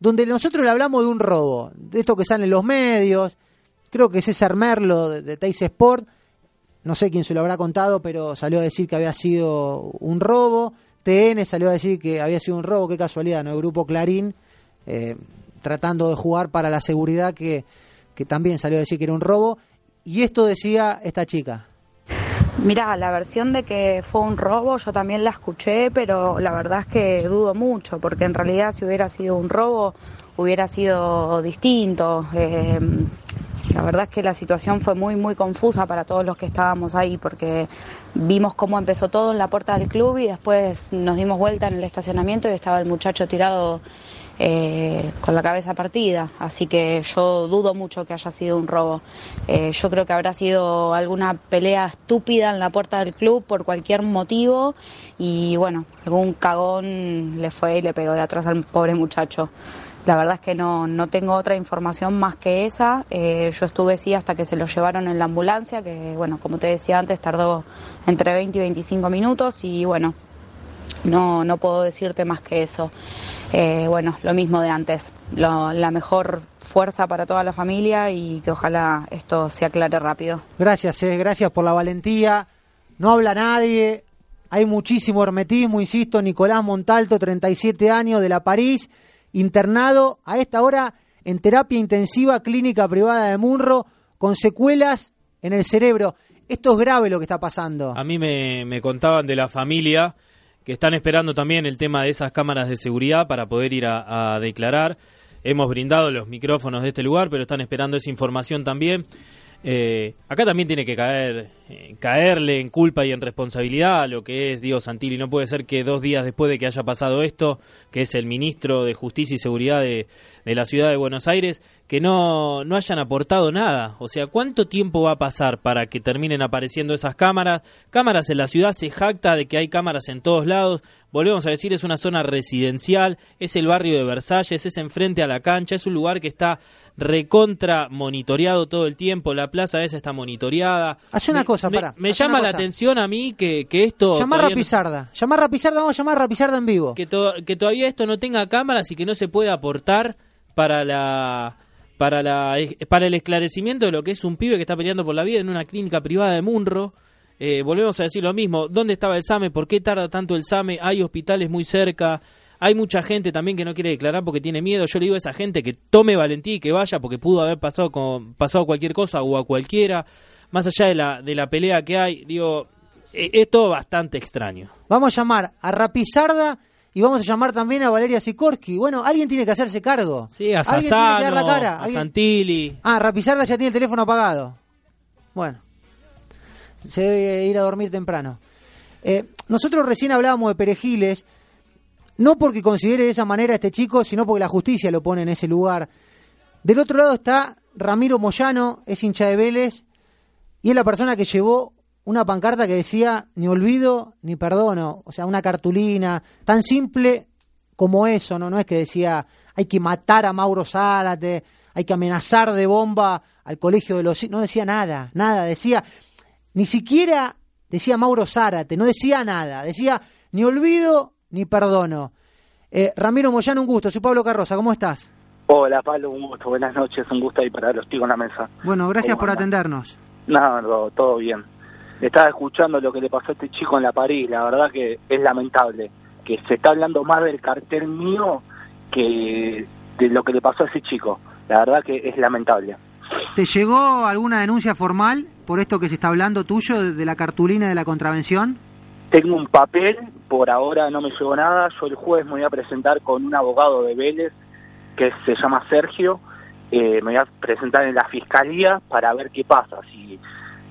donde nosotros le hablamos de un robo, de esto que sale en los medios. Creo que César Merlo de, de Teis Sport, no sé quién se lo habrá contado, pero salió a decir que había sido un robo. TN salió a decir que había sido un robo, qué casualidad, ¿no? El grupo Clarín, eh, tratando de jugar para la seguridad, que, que también salió a decir que era un robo. Y esto decía esta chica. Mira, la versión de que fue un robo yo también la escuché, pero la verdad es que dudo mucho, porque en realidad si hubiera sido un robo hubiera sido distinto. Eh, la verdad es que la situación fue muy, muy confusa para todos los que estábamos ahí, porque vimos cómo empezó todo en la puerta del club y después nos dimos vuelta en el estacionamiento y estaba el muchacho tirado eh, con la cabeza partida. Así que yo dudo mucho que haya sido un robo. Eh, yo creo que habrá sido alguna pelea estúpida en la puerta del club por cualquier motivo y bueno, algún cagón le fue y le pegó de atrás al pobre muchacho. La verdad es que no, no tengo otra información más que esa. Eh, yo estuve sí hasta que se lo llevaron en la ambulancia, que bueno, como te decía antes, tardó entre 20 y 25 minutos y bueno, no, no puedo decirte más que eso. Eh, bueno, lo mismo de antes. Lo- la mejor fuerza para toda la familia y que ojalá esto se aclare rápido. Gracias, eh, gracias por la valentía. No habla nadie. Hay muchísimo hermetismo, insisto. Nicolás Montalto, 37 años, de la París, internado a esta hora en terapia intensiva clínica privada de Munro, con secuelas en el cerebro. Esto es grave lo que está pasando. A mí me, me contaban de la familia que están esperando también el tema de esas cámaras de seguridad para poder ir a, declarar. Hemos brindado los micrófonos de este lugar, pero están esperando esa información también. Eh, acá también tiene que caer, eh, caerle en culpa y en responsabilidad a lo que es Diego Santilli. No puede ser que dos días después de que haya pasado esto, que es el ministro de Justicia y Seguridad de, de la ciudad de Buenos Aires, que no, no hayan aportado nada. O sea, ¿cuánto tiempo va a pasar para que terminen apareciendo esas cámaras? Cámaras en la ciudad se jacta de que hay cámaras en todos lados. Volvemos a decir, es una zona residencial, es el barrio de Versalles, es enfrente a la cancha, es un lugar que está recontra monitoreado todo el tiempo, la plaza esa está monitoreada. Hace una Me- cosa, me, pará, Me hace llama la atención a mí que, que esto... Llamar a todavía no-. Llamar a Rapizarda, vamos a llamar a Rapizarda en vivo. que, to- que todavía esto no tenga cámaras y que no se pueda aportar para la para la para el esclarecimiento de lo que es un pibe que está peleando por la vida en una clínica privada de Munro. Eh, volvemos a decir lo mismo, ¿dónde estaba el SAME? ¿Por qué tarda tanto el SAME? Hay hospitales muy cerca, hay mucha gente también que no quiere declarar porque tiene miedo. Yo le digo a esa gente que tome valentía y que vaya porque pudo haber pasado con, pasado cualquier cosa o a cualquiera. Más allá de la, de la pelea que hay, digo, eh, es todo bastante extraño. Vamos a llamar a Rapizarda y vamos a llamar también a Valeria Sikorsky. Bueno, alguien tiene que hacerse cargo. Sí, a Alguien tiene que dar la Sassano, cara. a Santilli. Ah, Rapizarda ya tiene el teléfono apagado. Bueno, se debe ir a dormir temprano. Eh, nosotros recién hablábamos de Perejiles, no porque considere de esa manera a este chico, sino porque la justicia lo pone en ese lugar. Del otro lado está Ramiro Moyano, es hincha de Vélez, y es la persona que llevó una pancarta que decía ni olvido ni perdono, o sea, una cartulina tan simple como eso, ¿no? No es que decía hay que matar a Mauro Zárate, hay que amenazar de bomba al colegio de los... No decía nada, nada, decía, ni siquiera decía Mauro Zárate, no decía nada, decía ni olvido ni perdono. Eh, Ramiro Moyano, un gusto, soy Pablo Carroza, ¿cómo estás? Hola, Pablo, un gusto. Buenas noches, un gusto ahí para los chicos en la mesa. Bueno, gracias ¿Cómo por atendernos. No, no, todo bien. Estaba escuchando lo que le pasó a este chico en la París, la verdad que es lamentable. que se está hablando más del cartel mío que de lo que le pasó a ese chico. La verdad que es lamentable. ¿Te llegó alguna denuncia formal por esto que se está hablando tuyo de, de la cartulina de la contravención? Tengo un papel, por ahora no me llegó nada. Yo el jueves me voy a presentar con un abogado de Vélez que se llama Sergio. Eh, me voy a presentar en la fiscalía para ver qué pasa. Si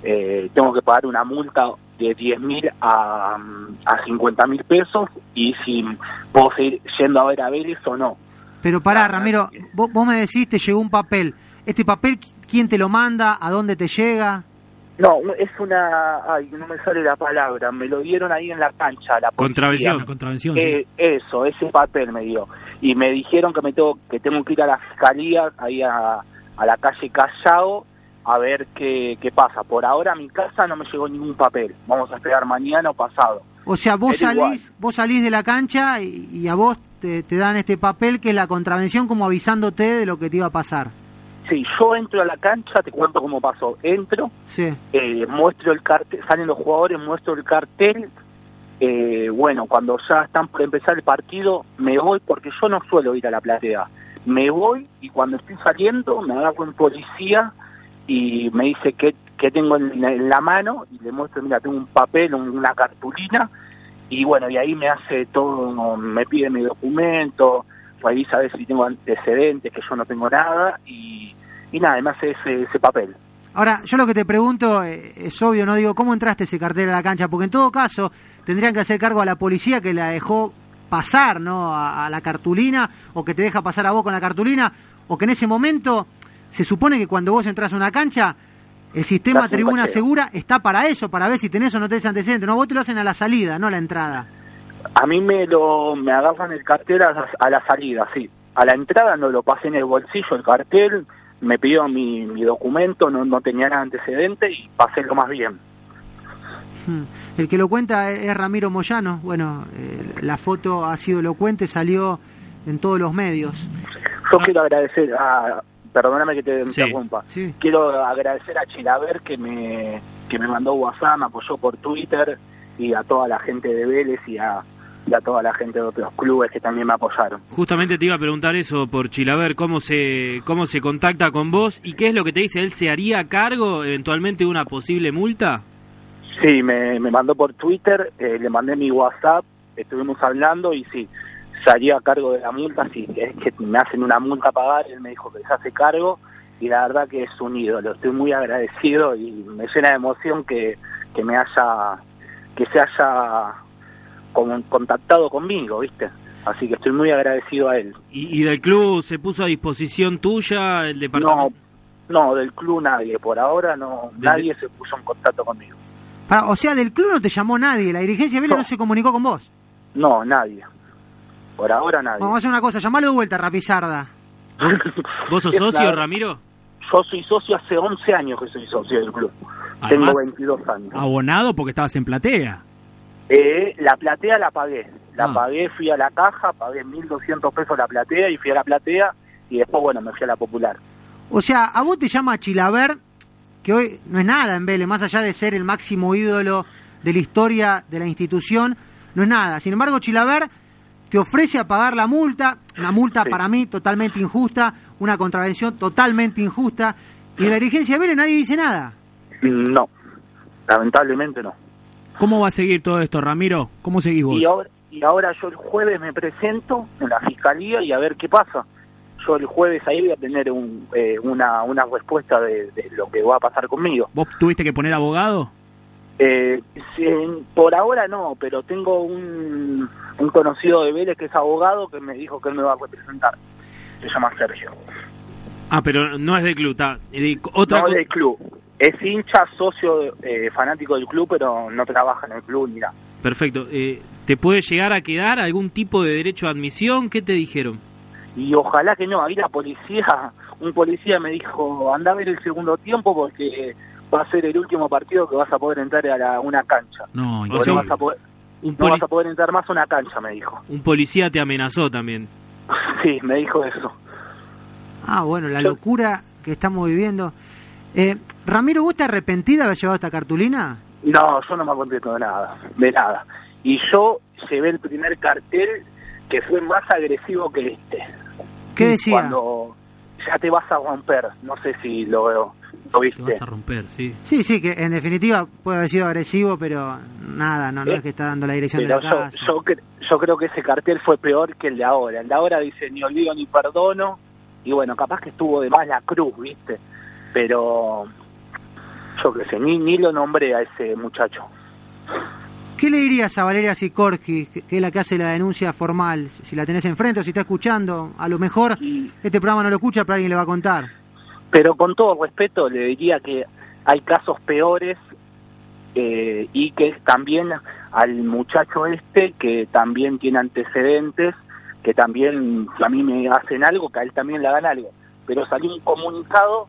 eh, tengo que pagar una multa de 10 mil a, a 50 mil pesos y si puedo seguir yendo a ver a Vélez o no. Pero pará, Ramiro, vos, vos me decís, te llegó un papel. ¿Este papel quién te lo manda? ¿A dónde te llega? No, es una... Ay, no me sale la palabra. Me lo dieron ahí en la cancha. La. Contravención. Contravención. Eh, Eso, ese papel me dio. Y me dijeron que me tengo que tengo que ir a la fiscalía, ahí a, a la calle Callao, a ver qué, qué pasa. Por ahora a mi casa no me llegó ningún papel. Vamos a esperar mañana o pasado. O sea, vos igual. salís, vos salís de la cancha y, y a vos te, te dan este papel que es la contravención como avisándote de lo que te iba a pasar. Sí, yo entro a la cancha, te cuento cómo pasó. Entro, Sí. eh, muestro el cartel, salen los jugadores, muestro el cartel. Eh, bueno, cuando ya están por empezar el partido, me voy porque yo no suelo ir a la platea. Me voy y cuando estoy saliendo me agarro un policía y me dice qué, qué tengo en, en la mano y le muestro, mira, tengo un papel, un- una cartulina y bueno, y ahí me hace todo, me pide mi documento, revisa a ver si tengo antecedentes, que yo no tengo nada y, y nada, hace ese, ese papel. Ahora, yo lo que te pregunto eh, es obvio, no digo, ¿cómo entraste ese cartel a la cancha? Porque en todo caso tendrían que hacer cargo a la policía que la dejó pasar, ¿no? A, a la cartulina, o que te deja pasar a vos con la cartulina, o que en ese momento se supone que cuando vos entras a una cancha, el sistema tribuna paseo. segura está para eso, para ver si tenés o no tenés antecedentes. No, vos te lo hacen a la salida, no a la entrada. A mí me lo me agarran el cartel a, a la salida, sí. A la entrada no lo pasé en el bolsillo el cartel, me pidió mi, mi documento, no, no tenía nada antecedente y pasé lo más bien. Hmm. El que lo cuenta es Ramiro Moyano. Bueno, eh, la foto ha sido elocuente, salió en todos los medios. Yo quiero agradecer a, perdóname que te Sí, interrumpa, sí. quiero agradecer a Chilaver que me, que me mandó WhatsApp, me apoyó por Twitter y a toda la gente de Vélez y a, y a toda la gente de otros clubes que también me apoyaron. Justamente te iba a preguntar eso por Chilaver, cómo se cómo se contacta con vos y qué es lo que te dice. ¿Él se haría cargo eventualmente de una posible multa? Sí, me, me mandó por Twitter, eh, le mandé mi WhatsApp, estuvimos hablando y sí, se haría cargo de la multa, sí, es que me hacen una multa a pagar, él me dijo que se hace cargo y la verdad que es un ídolo, estoy muy agradecido y me llena de emoción que, que me haya, que se haya con- contactado conmigo, ¿viste? Así que estoy muy agradecido a él. ¿Y, y del club se puso a disposición tuya el departamento? No, no, del club nadie, por ahora no, nadie se puso en contacto conmigo. O sea, del club no te llamó nadie, la dirigencia de Vélez no se comunicó con vos. No, nadie. Por ahora nadie. Vamos a hacer una cosa, llamalo de vuelta, Rapizarda. ¿Vos sos socio, la- Ramiro? Yo soy socio hace 11 años que soy socio del club. Además- Tengo 22 años. Abonado porque estabas en platea. Eh, la platea la pagué. La Ah. pagué, fui a la caja, pagué 1.200 pesos la platea y fui a la platea y después, bueno, me fui a la popular. O sea, a vos te llama Chilaver, que hoy no es nada en Vélez, más allá de ser el máximo ídolo de la historia de la institución, no es nada. Sin embargo, Chilaver te ofrece a pagar la multa, una multa para mí totalmente injusta, una contravención totalmente injusta, y de la dirigencia de Vélez nadie dice nada. No, lamentablemente no. ¿Cómo va a seguir todo esto, Ramiro? ¿Cómo seguís vos? Y ahora, y ahora yo el jueves me presento en la fiscalía y a ver qué pasa. Yo el jueves ahí voy a tener un, eh, una, una respuesta de, de lo que va a pasar conmigo. ¿Vos tuviste que poner abogado? Eh, por ahora no, pero tengo un, un conocido de Vélez que es abogado que me dijo que él me va a representar. Se llama Sergio. Ah, pero no es del club, está. eh, Otra no co- del club. Es hincha, socio, eh, fanático del club, pero no trabaja en el club ni nada. Perfecto. Eh, ¿Te puede llegar a quedar algún tipo de derecho a admisión? ¿Qué te dijeron? Y ojalá que no. Ahí la policía, un policía me dijo, anda a ver el segundo tiempo porque va a ser el último partido que vas a poder entrar a la- una cancha. No, no vas a poder, un no vas a poder entrar más a una cancha, me dijo. Un policía te amenazó también. Sí, me dijo eso. Ah, bueno, la locura que estamos viviendo. Eh, Ramiro, ¿vos te arrepentís de haber llevado esta cartulina? No, yo no me arrepiento de nada, de nada. y yo llevé el primer cartel que fue más agresivo que este. ¿Qué decía? Cuando ya te vas a romper, no sé si lo, lo viste. Te vas a romper, sí. Sí, sí, que en definitiva puede haber sido agresivo, pero nada, no, no Eh, es que está dando la dirección de la yo, casa. yo, cre- yo creo que ese cartel fue peor que el de ahora. El de ahora dice ni olvido ni perdono. Y bueno, capaz que estuvo de más la cruz, ¿viste? Pero yo qué sé, ni, ni lo nombré a ese muchacho. ¿Qué le dirías a Valeria Sikorski, que que es la que hace la denuncia formal? Si la tenés enfrente o si está escuchando, a lo mejor este programa no lo escucha, pero alguien le va a contar. Pero con todo respeto le diría que hay casos peores eh, y que también al muchacho este que también tiene antecedentes, que también si a mí me hacen algo, que a él también le hagan algo. Pero salió un comunicado,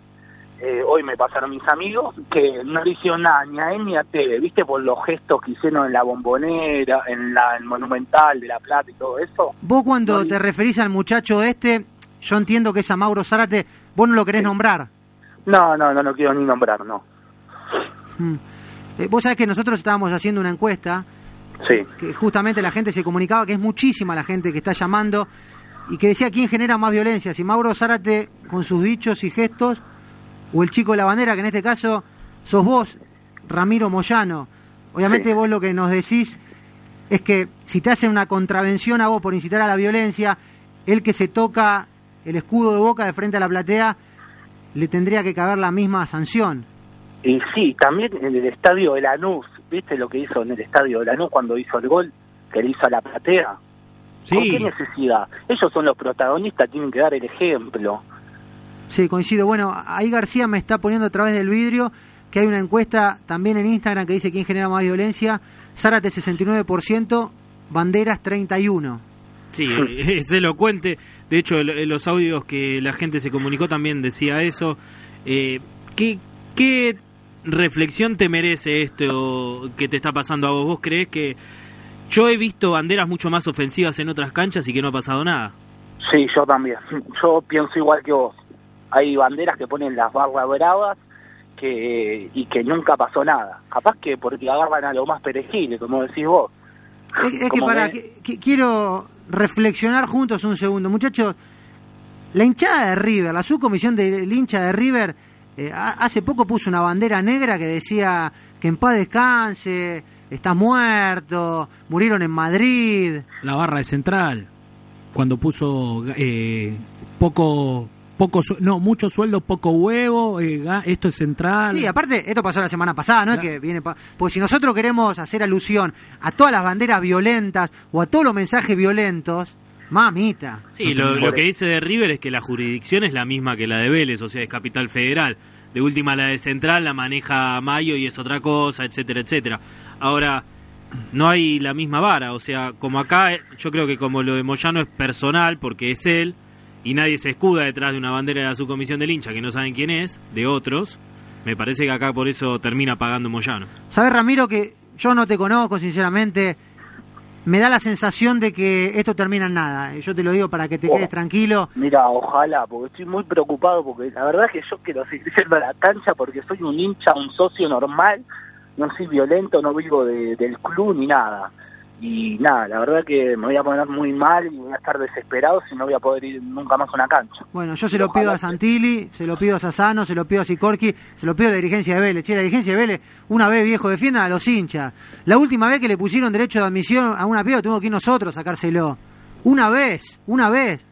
eh, hoy me pasaron mis amigos, que no le hicieron nada ni a él ni a Teve, ¿viste? Por los gestos que hicieron en la bombonera, en la el Monumental de La Plata y todo eso. Vos cuando te referís al muchacho este, yo entiendo que es a Mauro Zárate, vos no lo querés nombrar. No, no, no, no quiero ni nombrar, no. Mm. Eh, vos sabés que nosotros estábamos haciendo una encuesta Sí. que justamente la gente se comunicaba que es muchísima la gente que está llamando y que decía quién genera más violencia, si Mauro Zárate con sus dichos y gestos o el chico de la bandera, que en este caso sos vos, Ramiro Moyano. Obviamente vos lo que nos decís es que si te hacen una contravención a vos por incitar a la violencia, el que se toca el escudo de boca de frente a la platea, le tendría que caber la misma sanción. Y sí, también en el estadio de Lanús, ¿viste lo que hizo en el estadio de Lanús cuando hizo el gol? Que le hizo a la platea. Sí. ¿Con qué necesidad? Ellos son los protagonistas, tienen que dar el ejemplo. Sí, coincido. Bueno, ahí García me está poniendo a través del vidrio que hay una encuesta también en Instagram que dice quién genera más violencia. Zárate 69%, Banderas 31%. Sí, es elocuente. De hecho, en los audios que la gente se comunicó también decía eso. Eh, ¿qué, ¿Qué reflexión te merece esto que te está pasando a vos? ¿Vos crees que yo he visto banderas mucho más ofensivas en otras canchas y que no ha pasado nada? Sí, yo también. Yo pienso igual que vos. Hay banderas que ponen las barras bravas que y que nunca pasó nada. Capaz que porque agarran a lo más perejil, como decís vos. Es, es que para, que- que- que- quiero reflexionar juntos un segundo. Muchachos, la hinchada de River, la subcomisión del hincha de River, eh, ha- hace poco puso una bandera negra que decía que en paz descanse, estás muerto, murieron en Madrid. La barra de Central, cuando puso eh, poco, poco, su- no, mucho sueldo, poco huevo, eh, ga- esto es Central. Sí, aparte, esto pasó la semana pasada, ¿no? Es que viene pa- Porque si nosotros queremos hacer alusión a todas las banderas violentas o a todos los mensajes violentos, mamita. Sí, lo, lo que dice de River es que la jurisdicción es la misma que la de Vélez, o sea, es capital federal. De última, la de Central la maneja Mayo y es otra cosa, etcétera, etcétera. Ahora, no hay la misma vara, o sea, como acá, yo creo que como lo de Moyano es personal, porque es él, y nadie se escuda detrás de una bandera de la subcomisión del hincha que no saben quién es, de otros, me parece que acá por eso termina pagando Moyano. ¿Sabes, Ramiro, que yo no te conozco, sinceramente? Me da la sensación de que esto termina en nada. Yo te lo digo para que te Oh. quedes tranquilo. Mira, ojalá, porque estoy muy preocupado, porque la verdad es que yo quiero seguir yendo a la cancha porque soy un hincha, un socio normal, no soy violento, no vivo de- del club ni nada. Y nada, la verdad que me voy a poner muy mal y voy a estar desesperado si no voy a poder ir nunca más a una cancha. Bueno, yo se lo pido a Santilli, se lo pido a Sassano, se lo pido a Sikorski, se lo pido a la dirigencia de Vélez. Che, la dirigencia de Vélez, una vez viejo, defiendan a los hinchas. La última vez que le pusieron derecho de admisión a una piba, tuvimos que ir nosotros a sacárselo. Una vez, una vez.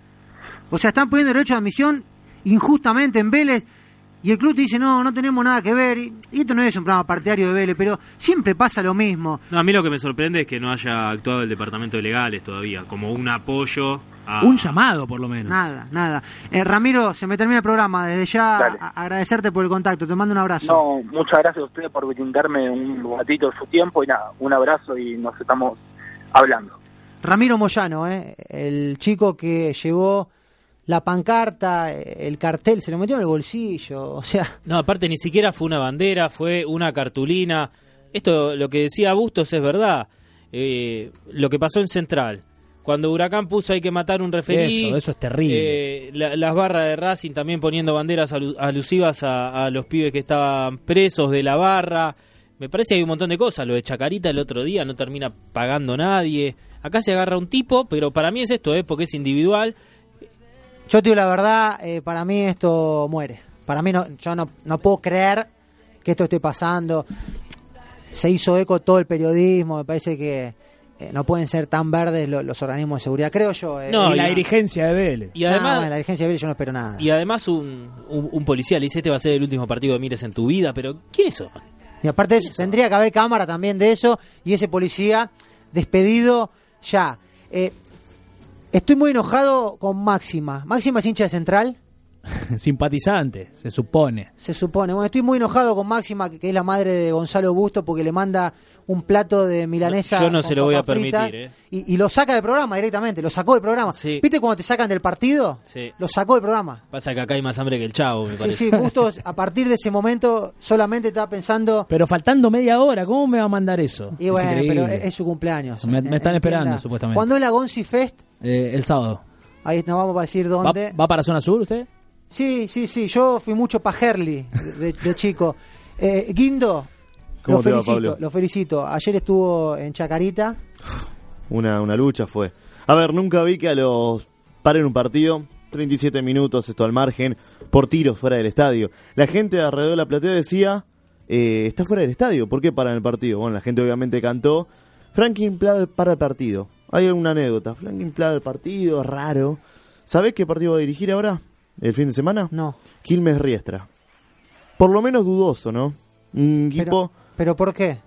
O sea, están poniendo derecho de admisión injustamente en Vélez y el club te dice, no, no tenemos nada que ver. Y, y esto no es un programa partidario de Vélez, pero siempre pasa lo mismo. No, a mí lo que me sorprende es que no haya actuado el departamento de legales todavía, como un apoyo a... Un llamado, por lo menos. Nada, nada. Eh, Ramiro, se me termina el programa. Desde ya agradecerte por el contacto. Te mando un abrazo. No, muchas gracias a ustedes por brindarme un ratito de su tiempo y nada, un abrazo y nos estamos hablando. Ramiro Moyano, ¿eh? el chico que llevó la pancarta, el cartel, se lo metió en el bolsillo. O sea, No, aparte ni siquiera fue una bandera, fue una cartulina. Esto, lo que decía Bustos es verdad. Eh, lo que pasó en Central. Cuando Huracán puso hay que matar un referí. Eso, eso es terrible. eh, la- las barras de Racing también poniendo banderas alu- alusivas a, a los pibes que estaban presos de la barra. Me parece que hay un montón de cosas. Lo de Chacarita el otro día no termina pagando nadie. Acá se agarra un tipo, pero para mí es esto, ¿eh? porque es individual. Yo te digo la verdad, eh, para mí esto muere. Para mí no, yo no, no puedo creer que esto esté pasando. Se hizo eco todo el periodismo, me parece que eh, no pueden ser tan verdes lo- los organismos de seguridad, creo yo. eh. y la dirigencia de Vélez. Y además, No, bueno, la dirigencia de Vélez yo no espero nada. y además un, un, un policía le dice, este va a ser el último partido que mires en tu vida, pero ¿quiénes son? Y aparte de eso, tendría que haber cámara también de eso y ese policía despedido ya. Eh, estoy muy enojado con Máxima. Máxima es hincha de Central. Simpatizante, se supone. Se supone. Bueno, estoy muy enojado con Máxima, que es la madre de Gonzalo Busto, porque le manda un plato de milanesa. Yo no con se lo voy a permitir, ¿eh? Y, y lo saca del programa directamente, lo sacó del programa. ¿Viste cuando te sacan del partido? Sí. Lo sacó del programa. Pasa que acá hay más hambre que el chavo, me Sí, parece. sí, Bustos a partir de ese momento solamente estaba pensando. Pero faltando media hora, ¿cómo me va a mandar eso? Y bueno, es pero es, es su cumpleaños. me, me están esperando, supuestamente. ¿Cuándo es la Gonzi Fest? Eh, el sábado. Ahí nos vamos a decir ¿Va, dónde. va para zona sur usted? Sí, sí, sí. Yo fui mucho para Herli de, de chico. Eh, Guindo, ¿Cómo lo te va, felicito, Pablo? lo felicito. Ayer estuvo en Chacarita. Una, una lucha fue. A ver, nunca vi que a los paren un partido, 37 minutos, esto al margen, por tiros fuera del estadio. La gente alrededor de la platea decía, eh, está fuera del estadio, ¿por qué paran el partido? Bueno, la gente obviamente cantó, Franklin Plada para el partido. Hay una anécdota, Franklin Plada el partido, raro. ¿Sabés qué partido va a dirigir ahora? ¿El fin de semana? No. Quilmes Riestra. Por lo menos dudoso, ¿no? Un equipo... ¿Pero por qué?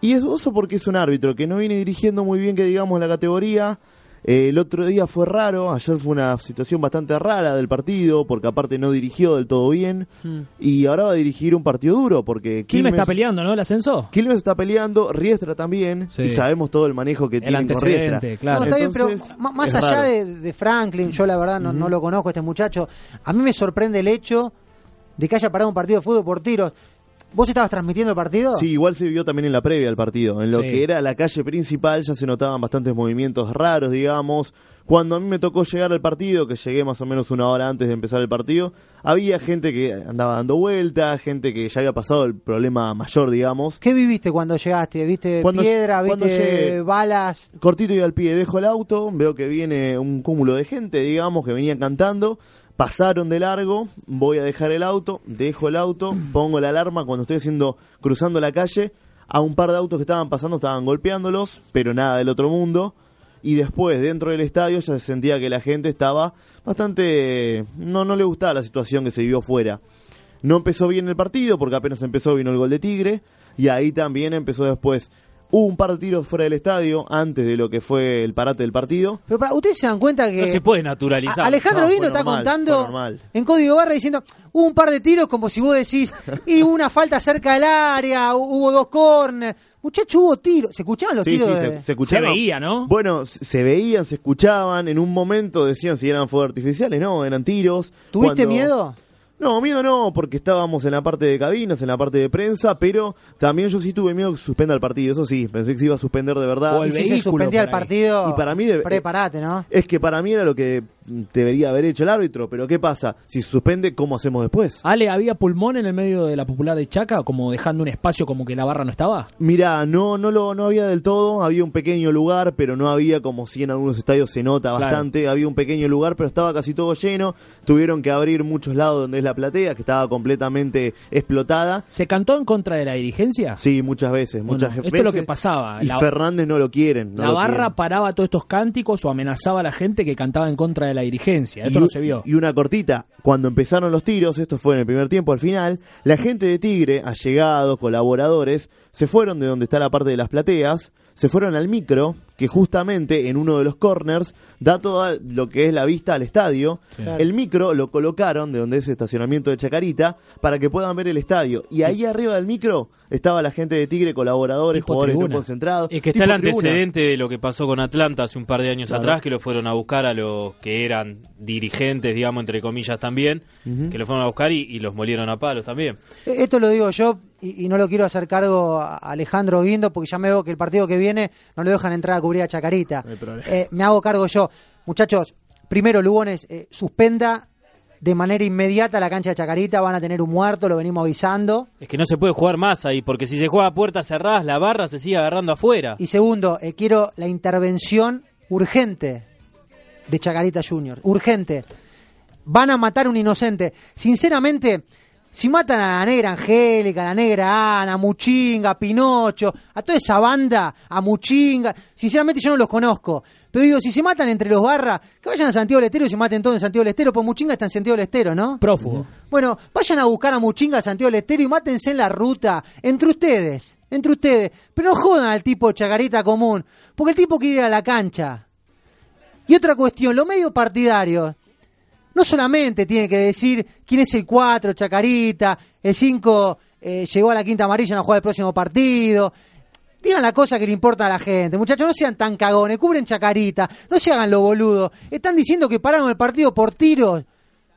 Y es dudoso porque es un árbitro que no viene dirigiendo muy bien, que digamos, la categoría. Eh, el otro día fue raro, ayer fue una situación bastante rara del partido, porque aparte no dirigió del todo bien. Hmm. Y ahora va a dirigir un partido duro, porque Quilmes está peleando, ¿no? El ascenso. Quilmes está peleando, Riestra también, Sí. y sabemos todo el manejo que El tiene con Riestra. claro. No, está bien, pero Entonces, más allá de, de Franklin, yo la verdad no, no lo conozco a este muchacho. A mí me sorprende el hecho de que haya parado un partido de fútbol por tiros. ¿Vos estabas transmitiendo el partido? Sí, igual se vio también en la previa del partido. En lo Sí. que era la calle principal ya se notaban bastantes movimientos raros, digamos. Cuando a mí me tocó llegar al partido, que llegué más o menos una hora antes de empezar el partido, había gente que andaba dando vueltas, gente que ya había pasado el problema mayor, digamos. ¿Qué viviste cuando llegaste? ¿Viste Cuando- piedra? ¿Viste llegué- balas? Cortito y al pie, dejo el auto, veo que viene un cúmulo de gente, digamos, que venían cantando. Pasaron de largo, voy a dejar el auto, dejo el auto, pongo la alarma cuando estoy haciendo, cruzando la calle, a un par de autos que estaban pasando estaban golpeándolos, pero nada del otro mundo. Y después, dentro del estadio, ya se sentía que la gente estaba bastante... No, no le gustaba la situación que se vivió fuera. No empezó bien el partido, porque apenas empezó vino el gol de Tigre, y ahí también empezó después. Hubo un par de tiros fuera del estadio, antes de lo que fue el parate del partido. Pero para, ustedes se dan cuenta que... No se puede naturalizar. A- Alejandro No, Guindo está normal, contando en código barra diciendo hubo un par de tiros como si vos decís y hubo una falta cerca del área, hu- hubo dos corners. Muchacho, hubo tiros. ¿Se escuchaban los Sí, tiros? sí, de- se, se escuchaban. veía, ¿no? Bueno, se se veían, se escuchaban. En un momento decían si eran fuegos artificiales, no, eran tiros. ¿Tuviste Cuando- miedo? No, miedo no, porque estábamos en la parte de cabinas, en la parte de prensa, pero también yo sí tuve miedo que suspenda el partido, eso sí, pensé que se iba a suspender de verdad. y si se suspendía el partido, Y para mí debe- prepárate, ¿no? Es que para mí era lo que debería haber hecho el árbitro, pero ¿qué pasa? Si se suspende, ¿cómo hacemos después? Ale, ¿había pulmón en el medio de la popular de Chaca, como dejando un espacio como que la barra no estaba? Mira, no, no lo, no había del todo, había un pequeño lugar, pero no había como si en algunos estadios se nota Claro. bastante, había un pequeño lugar, pero estaba casi todo lleno, tuvieron que abrir muchos lados donde es la platea, que estaba completamente explotada. ¿Se cantó en contra de la dirigencia? Sí, muchas veces, Bueno, muchas esto veces. es lo que pasaba. Y La- Fernández no lo quieren. no la lo barra quieren. paraba todos estos cánticos o amenazaba a la gente que cantaba en contra de la dirigencia. Esto y, no se vio. y una cortita, cuando empezaron los tiros, esto fue en el primer tiempo, al final, la gente de Tigre, allegados, colaboradores, se fueron de donde está la parte de las plateas, se fueron al micro, que justamente en uno de los corners da todo lo que es la vista al estadio. Sí. El micro lo colocaron de donde es el estacionamiento de Chacarita para que puedan ver el estadio. Y ahí arriba del micro estaba la gente de Tigre, colaboradores, Tipo jugadores no tribuna. concentrados. Es que está el tribuna. antecedente de lo que pasó con Atlanta hace un par de años Claro. atrás, que lo fueron a buscar a los que eran dirigentes, digamos, entre comillas también, que lo fueron a buscar y, y los molieron a palos también. Eh, Esto lo digo yo y, y no lo quiero hacer cargo a Alejandro Guindo porque ya me veo que el partido que viene no le dejan entrar a cubrir a Chacarita. Eh, me hago cargo yo. Muchachos, primero Lugones, eh, suspenda de manera inmediata la cancha de Chacarita, van a tener un muerto, lo venimos avisando. Es que no se puede jugar más ahí, porque si se juega a puertas cerradas, la barra se sigue agarrando afuera. Y segundo, eh, quiero la intervención urgente de Chacarita Junior. Urgente. Van a matar a un inocente. Sinceramente, si matan a la negra Angélica, a la negra Ana, a Muchinga, a Pinocho, a toda esa banda, a Muchinga, sinceramente yo no los conozco. Pero digo, si se matan entre los barras, que vayan a Santiago del Estero y se maten todos en Santiago del Estero, pues Muchinga está en Santiago del Estero, ¿no? Prófugo. Bueno, vayan a buscar a Muchinga a Santiago del Estero y mátense en la ruta, entre ustedes, entre ustedes. Pero no jodan al tipo chacarita común, porque el tipo quiere ir a la cancha. Y otra cuestión, los medios partidarios no solamente tienen que decir quién es el 4, Chacarita, el 5 eh, llegó a la quinta amarilla, no juega el próximo partido. Digan la cosa que le importa a la gente. Muchachos, no sean tan cagones, cubren Chacarita, no se hagan lo boludo. Están diciendo que pararon el partido por tiros.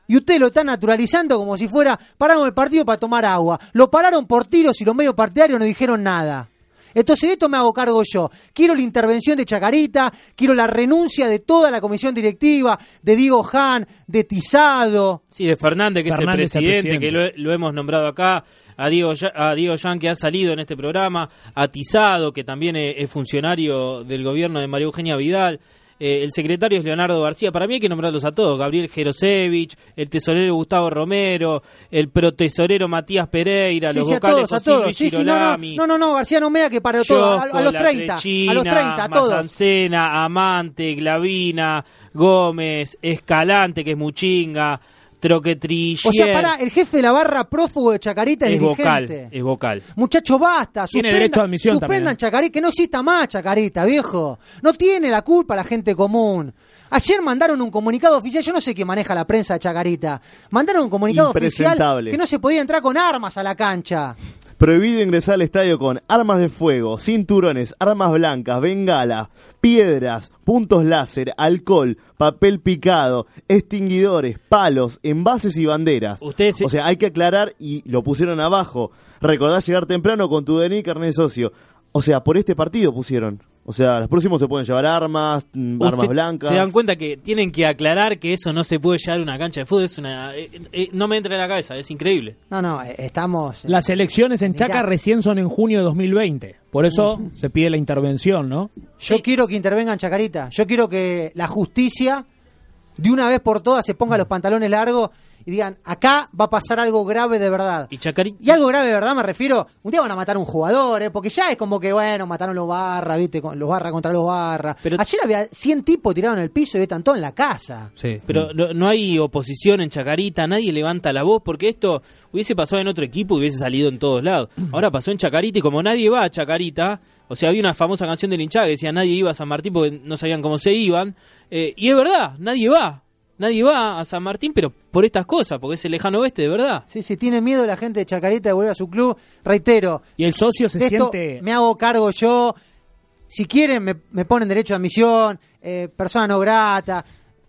Y usted lo está naturalizando como si fuera pararon el partido para tomar agua. Lo pararon por tiros y los medios partidarios no dijeron nada. Entonces de esto me hago cargo yo. Quiero la intervención de Chacarita, quiero la renuncia de toda la comisión directiva, de Diego Han, de Tizado. Sí, de Fernández, que Fernández, es el el presidente, que lo, lo hemos nombrado acá, a Diego, a Diego Yan, que ha salido en este programa, a Tizado, que también es, es funcionario del gobierno de María Eugenia Vidal. Eh, el secretario es Leonardo García. Para mí hay que nombrarlos a todos. Gabriel Jerosevich, el tesorero Gustavo Romero, el protesorero Matías Pereira, Sí, los sí, a vocales todos, a José todos. Luis Sí, sí, no, no, no, no, García no mea que para todo, a, a los La 30, a los 30, a todos. Mazancena, Amante, Glavina, Gómez, Escalante, que es Muchinga, Troquetriller. O sea, para el jefe de la barra prófugo de Chacarita es, es vocal, es vocal. Muchacho, basta. Tiene suspendan- derecho a admisión Suspendan también, ¿eh? Chacarita, que no exista más Chacarita, viejo. No tiene la culpa la gente común. Ayer mandaron un comunicado oficial, yo no sé qué maneja la prensa de Chacarita. Mandaron un comunicado oficial que no se podía entrar con armas a la cancha. Prohibido ingresar al estadio con armas de fuego, cinturones, armas blancas, bengalas, piedras, puntos láser, alcohol, papel picado, extinguidores, palos, envases y banderas. Ustedes- O sea, hay que aclarar y lo pusieron abajo. Recordá llegar temprano con tu DNI y carnet de socio. O sea, por este partido pusieron. O sea, los próximos se pueden llevar armas, mm, armas blancas. Se dan cuenta que tienen que aclarar que eso no se puede llevar a una cancha de fútbol. Es una, eh, eh, no me entra en la cabeza, es increíble. No, no, eh, estamos... Las elecciones en Chaca Mirá. recién son en junio de 2020. Por eso se pide la intervención, ¿no? Yo quiero que intervengan Chacarita. Yo quiero que la justicia, de una vez por todas, se ponga los pantalones largos y digan, acá va a pasar algo grave de verdad. Y Chacarita. Y algo grave de verdad me refiero, un día van a matar a un jugador, ¿eh? porque ya es como que, bueno, mataron los barra, ¿viste? Con- Los barra contra los barra. Pero- Ayer había 100 tipos tirados en el piso y están todos en la casa. Sí. Pero no, no hay oposición en Chacarita, nadie levanta la voz, porque esto hubiese pasado en otro equipo y hubiese salido en todos lados. Ahora pasó en Chacarita y como nadie va a Chacarita, o sea, había una famosa canción del hinchada que decía nadie iba a San Martín porque no sabían cómo se iban, eh, y es verdad, nadie va. Nadie va a San Martín, pero por estas cosas, porque es el lejano oeste, de verdad. Sí, sí, tiene miedo la gente de Chacarita de volver a su club. Reitero, Y el socio se siente... me hago cargo yo. Si quieren, me, me ponen derecho de admisión, eh, persona no grata.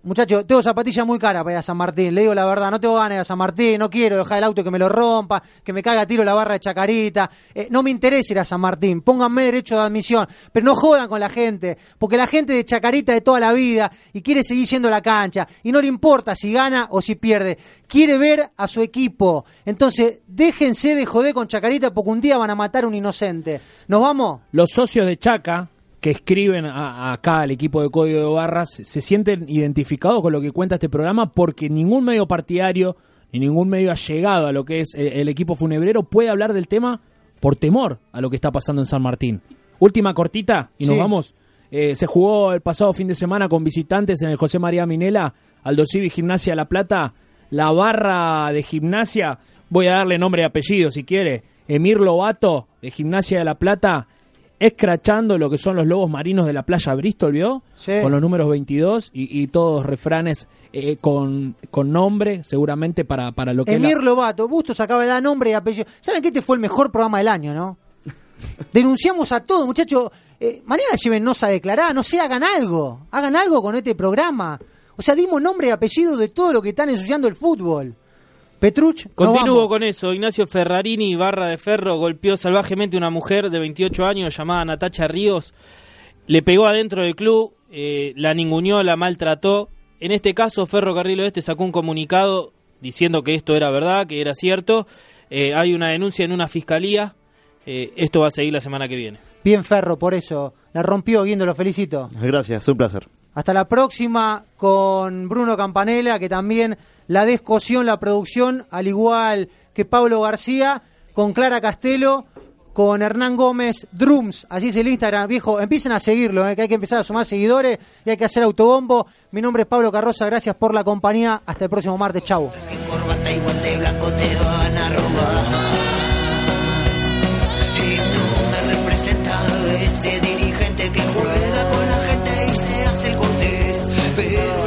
Muchachos, tengo zapatillas muy caras para ir a San Martín. Le digo la verdad, no tengo ganas de ir a San Martín, no quiero dejar el auto que me lo rompa, que me caiga a tiro la barra de Chacarita. Eh, no me interesa ir a San Martín, pónganme derecho de admisión, pero no jodan con la gente, porque la gente de Chacarita de toda la vida y quiere seguir yendo a la cancha y no le importa si gana o si pierde, quiere ver a su equipo. Entonces, déjense de joder con Chacarita porque un día van a matar a un inocente. ¿Nos vamos? Los socios de Chaca que escriben a- acá al equipo de Código de Barras se sienten identificados con lo que cuenta este programa porque ningún medio partidario ni ningún medio allegado a lo que es el equipo funebrero puede hablar del tema por temor a lo que está pasando en San Martín. Última cortita y nos Sí. vamos. Eh, se jugó el pasado fin de semana con visitantes en el José María Minela, Aldo Civi Gimnasia La Plata. La barra de gimnasia, voy a darle nombre y apellido si quiere. Emir Lobato de Gimnasia de La Plata escrachando lo que son los lobos marinos de la playa Bristol, ¿vio? Sí. Con los números 22 y, y todos refranes eh, con, con nombre, seguramente para, para lo que es la- Emir Lobato, Bustos acaba de dar nombre y apellido. ¿Saben que este fue el mejor programa del año, no? Denunciamos a todos, muchachos. Eh, mañana llévennos a declarar, no sé, hagan algo. Hagan algo con este programa. O sea, dimos nombre y apellido de todo lo que están ensuciando el fútbol. Petruch, Continúo con eso. Ignacio Ferrarini, barra de ferro, golpeó salvajemente a una mujer de 28 años llamada Natacha Ríos. Le pegó adentro del club, eh, la ninguneó, la maltrató. En este caso, Ferrocarril Oeste sacó un comunicado diciendo que esto era verdad, que era cierto. Eh, hay una denuncia en una fiscalía. Eh, esto va a seguir la semana que viene. Bien Ferro, por eso. La rompió, Guindo, lo felicito. Gracias, un placer. Hasta la próxima con Bruno Campanella, que también la descosió en la producción, al igual que Pablo García, con Clara Castelo, con Hernán Gómez, Drums, así es el Instagram, viejo, empiecen a seguirlo, eh, que hay que empezar a sumar seguidores y hay que hacer autobombo. Mi nombre es Pablo Carroza, gracias por la compañía, hasta el próximo martes, chau. Ese